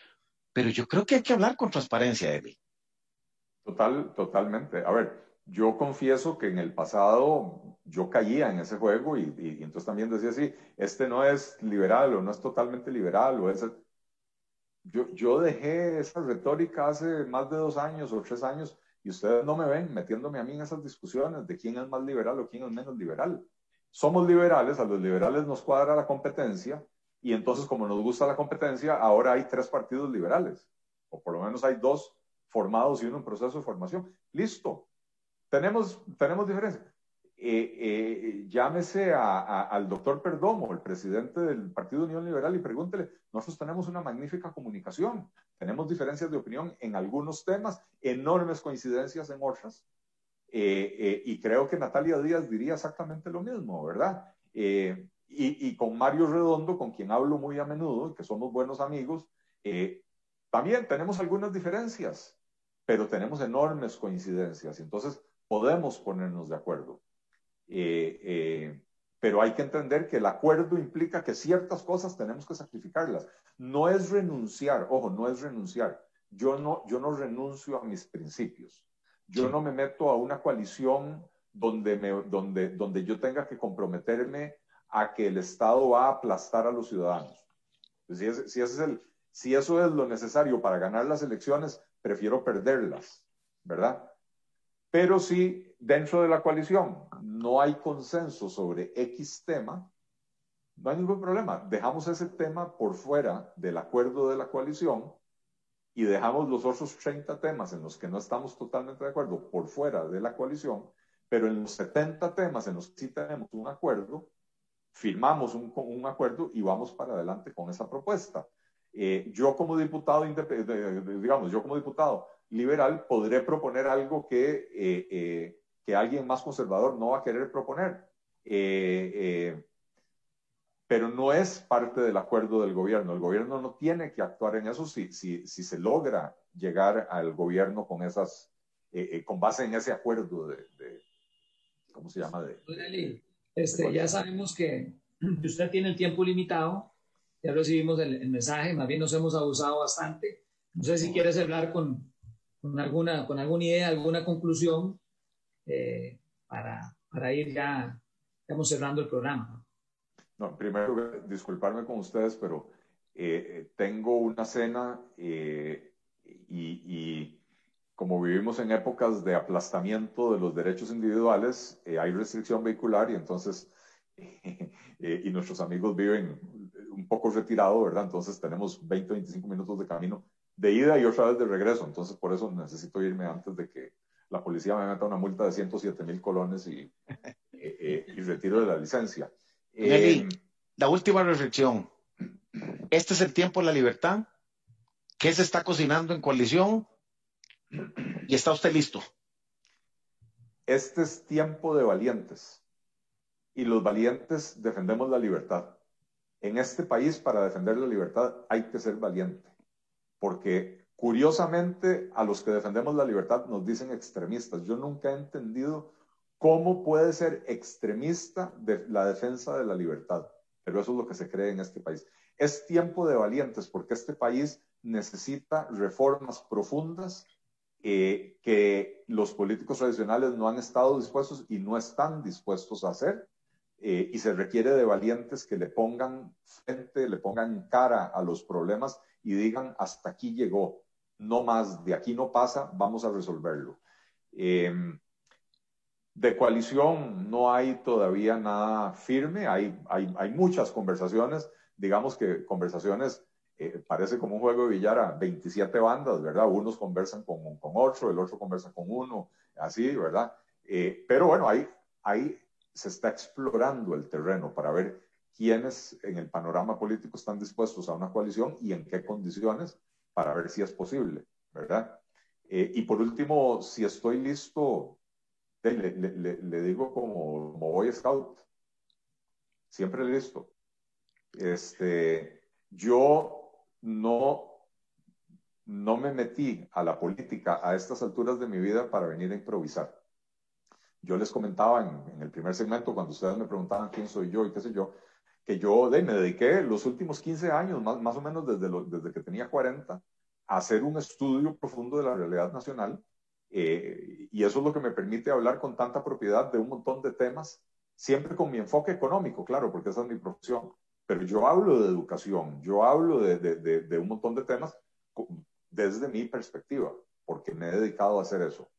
pero yo creo que hay que hablar con transparencia, Eli. Total, totalmente. A ver, yo confieso que en el pasado yo caía en ese juego y, entonces también decía así, este no es liberal o no es totalmente liberal o es... Yo, yo dejé esa retórica hace más de dos años o tres años y ustedes no me ven metiéndome a mí en esas discusiones de quién es más liberal o quién es menos liberal. Somos liberales, a los liberales nos cuadra la competencia y entonces como nos gusta la competencia, ahora hay tres partidos liberales, o por lo menos hay dos formados y uno en proceso de formación. Listo, tenemos, tenemos diferencias. Eh, eh, llámese al doctor Perdomo, el presidente del Partido Unión Liberal, y pregúntele, nosotros tenemos una magnífica comunicación, tenemos diferencias de opinión en algunos temas, enormes coincidencias en otras, eh, y creo que Natalia Díaz diría exactamente lo mismo, ¿verdad? Y, y, con Mario Redondo, con quien hablo muy a menudo, que somos buenos amigos, también tenemos algunas diferencias, pero tenemos enormes coincidencias. Entonces, podemos ponernos de acuerdo. Eh, eh, pero hay que entender que el acuerdo implica que ciertas cosas tenemos que sacrificarlas. No es renunciar, ojo, no es renunciar. Yo no, yo no renuncio a mis principios. Yo no me meto a una coalición donde, me, donde, donde yo tenga que comprometerme a que el Estado va a aplastar a los ciudadanos. Si, si, es el, si eso es lo necesario para ganar las elecciones, prefiero perderlas, ¿verdad? Pero si dentro de la coalición no hay consenso sobre X tema, no hay ningún problema. Dejamos ese tema por fuera del acuerdo de la coalición y dejamos los otros 30 temas en los que no estamos totalmente de acuerdo por fuera de la coalición, pero en los 70 temas en los que sí tenemos un acuerdo, firmamos un, un acuerdo y vamos para adelante con esa propuesta. Eh, yo como diputado, digamos, yo como diputado liberal podré proponer algo que, eh, eh, que alguien más conservador no va a querer proponer. Eh, pero no es parte del acuerdo del gobierno. El gobierno no tiene que actuar en eso si, si, si se logra llegar al gobierno con esas, con base en ese acuerdo de, ¿cómo se llama? De, este, ya sabemos que [CLEARS THROAT] usted tiene el tiempo limitado, ya recibimos el, el mensaje, más bien nos hemos abusado bastante. No sé si quieres hablar con, con alguna, con alguna idea, alguna conclusión eh, para, para, ir ya, estamos cerrando el programa. No, primero, disculparme con ustedes, pero eh, tengo una cena eh, y, como vivimos en épocas de aplastamiento de los derechos individuales, hay restricción vehicular y entonces, [LAUGHS] y nuestros amigos viven un poco retirado, ¿verdad? Entonces tenemos 20, 25 minutos de camino de ida y otra vez de regreso. Entonces, por eso necesito irme antes de que la policía me meta una multa de 107 mil colones y, [LAUGHS] eh, eh, y, retiro de la licencia. Eh, la última reflexión. Este es el tiempo de la libertad. ¿Qué se está cocinando en coalición? ¿Y está usted listo? Este es tiempo de valientes. Y los valientes defendemos la libertad. En este país, para defender la libertad, hay que ser valiente porque curiosamente a los que defendemos la libertad nos dicen extremistas. Yo nunca he entendido cómo puede ser extremista de la defensa de la libertad, pero eso es lo que se cree en este país. Es tiempo de valientes porque este país necesita reformas profundas eh, que los políticos tradicionales no han estado dispuestos y no están dispuestos a hacer. Eh, y se requiere de valientes que le pongan frente, le pongan cara a los problemas y digan, hasta aquí llegó, no más, de aquí no pasa, vamos a resolverlo. Em, de coalición no hay todavía nada firme, hay, hay, hay muchas conversaciones, digamos que conversaciones, eh, parece como un juego de billar a 27 bandas, ¿verdad? Unos conversan con, con otro, el otro conversa con uno, así, ¿verdad? Eh, pero bueno, ahí, ahí se está explorando el terreno para ver quiénes en el panorama político están dispuestos a una coalición y en qué condiciones para ver si es posible, ¿verdad? Eh, y por último, si estoy listo, le, digo como, como Boy Scout, siempre listo. Este, yo no, no me metí a la política a estas alturas de mi vida para venir a improvisar. Yo les comentaba en, el primer segmento, cuando ustedes me preguntaban quién soy yo y qué sé yo, que yo me dediqué los últimos 15 años, más, más o menos desde, desde que tenía 40, a hacer un estudio profundo de la realidad nacional. Eh, y eso es lo que me permite hablar con tanta propiedad de un montón de temas, siempre con mi enfoque económico, claro, porque esa es mi profesión. Pero yo hablo de educación, yo hablo de, de, de un montón de temas desde mi perspectiva, porque me he dedicado a hacer eso.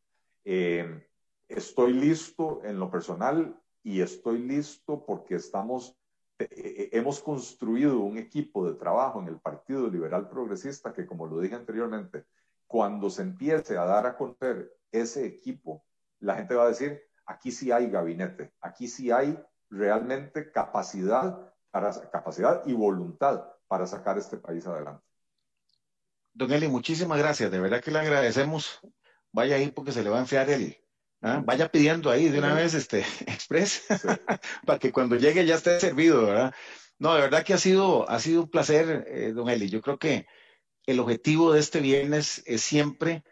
Eh, estoy listo en lo personal y estoy listo porque estamos, eh, eh, hemos construido un equipo de trabajo en el Partido Liberal Progresista que, como lo dije anteriormente, cuando se empiece a dar a conocer ese equipo, la gente va a decir, aquí sí hay gabinete, aquí sí hay realmente capacidad, para, capacidad y voluntad para sacar este país adelante. Don Eli, muchísimas gracias. De verdad que le agradecemos. Vaya ahí porque se le va a enfriar el. ¿ah? Vaya pidiendo ahí de una vez este [LAUGHS] express [LAUGHS] para que cuando llegue ya esté servido, ¿verdad? No, de verdad que ha sido, ha sido un placer, eh, don Eli. Yo creo que el objetivo de este viernes es siempre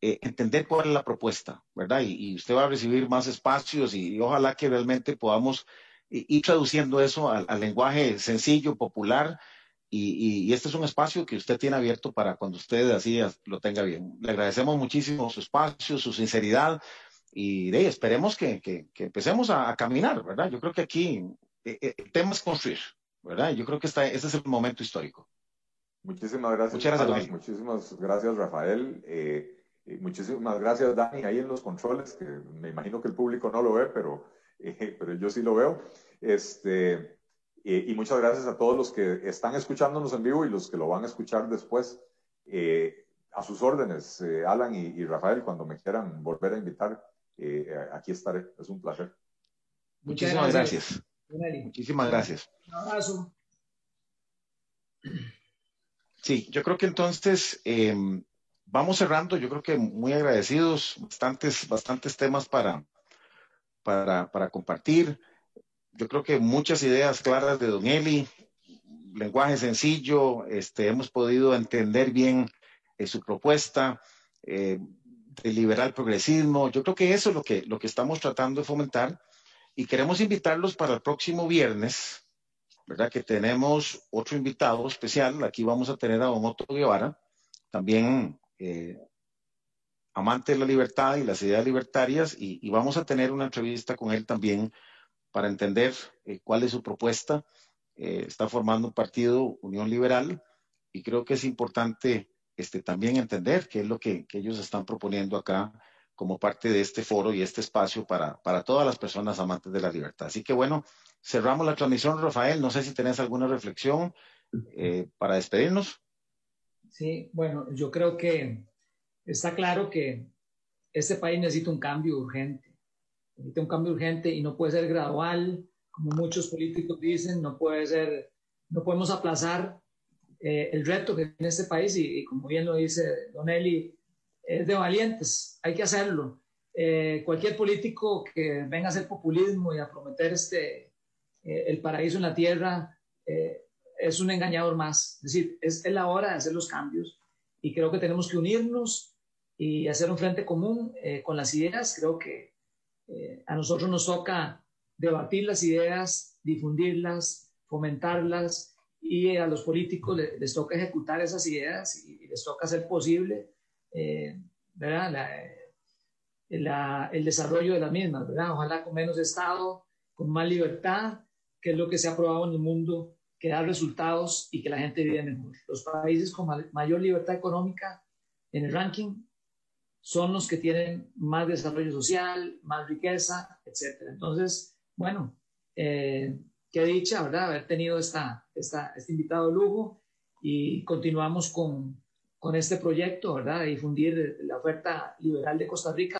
eh, entender cuál es la propuesta, ¿verdad? Y, usted va a recibir más espacios y, ojalá que realmente podamos ir traduciendo eso al lenguaje sencillo, popular, y, este es un espacio que usted tiene abierto para cuando usted así lo tenga bien. Le agradecemos muchísimo su espacio, su sinceridad y de, esperemos que, que, empecemos a, caminar, ¿verdad? Yo creo que aquí eh, eh, el tema es construir, ¿verdad? Yo creo que está, este es el momento histórico. Muchísimas gracias. Muchas gracias, Muchísimas gracias, Rafael. Eh, muchísimas gracias, Dani, ahí en los controles, que me imagino que el público no lo ve, pero, pero yo sí lo veo. Este, eh, y muchas gracias a todos los que están escuchándonos en vivo y los que lo van a escuchar después. Eh, a sus órdenes, eh, Alan y, Rafael, cuando me quieran volver a invitar, aquí estaré. Es un placer. Muchísimas gracias. Muchísimas gracias. Un abrazo. Sí, yo creo que entonces em, vamos cerrando. Yo creo que muy agradecidos, bastantes, bastantes temas para, para, para compartir yo creo que muchas ideas claras de Don Eli, lenguaje sencillo, este, hemos podido entender bien eh, su propuesta eh, de liberal progresismo. Yo creo que eso es lo que, lo que estamos tratando de fomentar y queremos invitarlos para el próximo viernes, ¿verdad? Que tenemos otro invitado especial. Aquí vamos a tener a Don Otto Guevara, también eh, amante de la libertad y las ideas libertarias, y, y, vamos a tener una entrevista con él también para entender eh, cuál es su propuesta. Eh, está formando un partido Unión Liberal y creo que es importante este, también entender qué es lo que, ellos están proponiendo acá como parte de este foro y este espacio para, para todas las personas amantes de la libertad. Así que bueno, cerramos la transmisión, Rafael. No sé si tenés alguna reflexión eh, para despedirnos. Sí, bueno, yo creo que está claro que este país necesita un cambio urgente necesita un cambio urgente y no puede ser gradual, como muchos políticos dicen, no puede ser, no podemos aplazar eh, el reto que tiene este país y, como bien lo dice Don Eli, es de valientes, hay que hacerlo. Eh, cualquier político que venga a hacer populismo y a prometer este, eh, el paraíso en la tierra es un engañador más. Es decir, es, la hora de hacer los cambios y creo que tenemos que unirnos y hacer un frente común con las ideas. Creo que eh, a nosotros nos toca debatir las ideas, difundirlas, fomentarlas y a los políticos les, toca ejecutar esas ideas y, les toca hacer posible eh, el desarrollo de las mismas, ¿verdad? Ojalá con menos Estado, con más libertad, que es lo que se ha probado en el mundo, que da resultados y que la gente vive mejor. Los países con mayor libertad económica en el ranking son los que tienen más desarrollo social, más riqueza, etc. Entonces, bueno, eh, qué dicha, ¿verdad? Haber tenido esta, esta, este invitado de lujo y continuamos con, con este proyecto, ¿verdad? De difundir la oferta liberal de Costa Rica.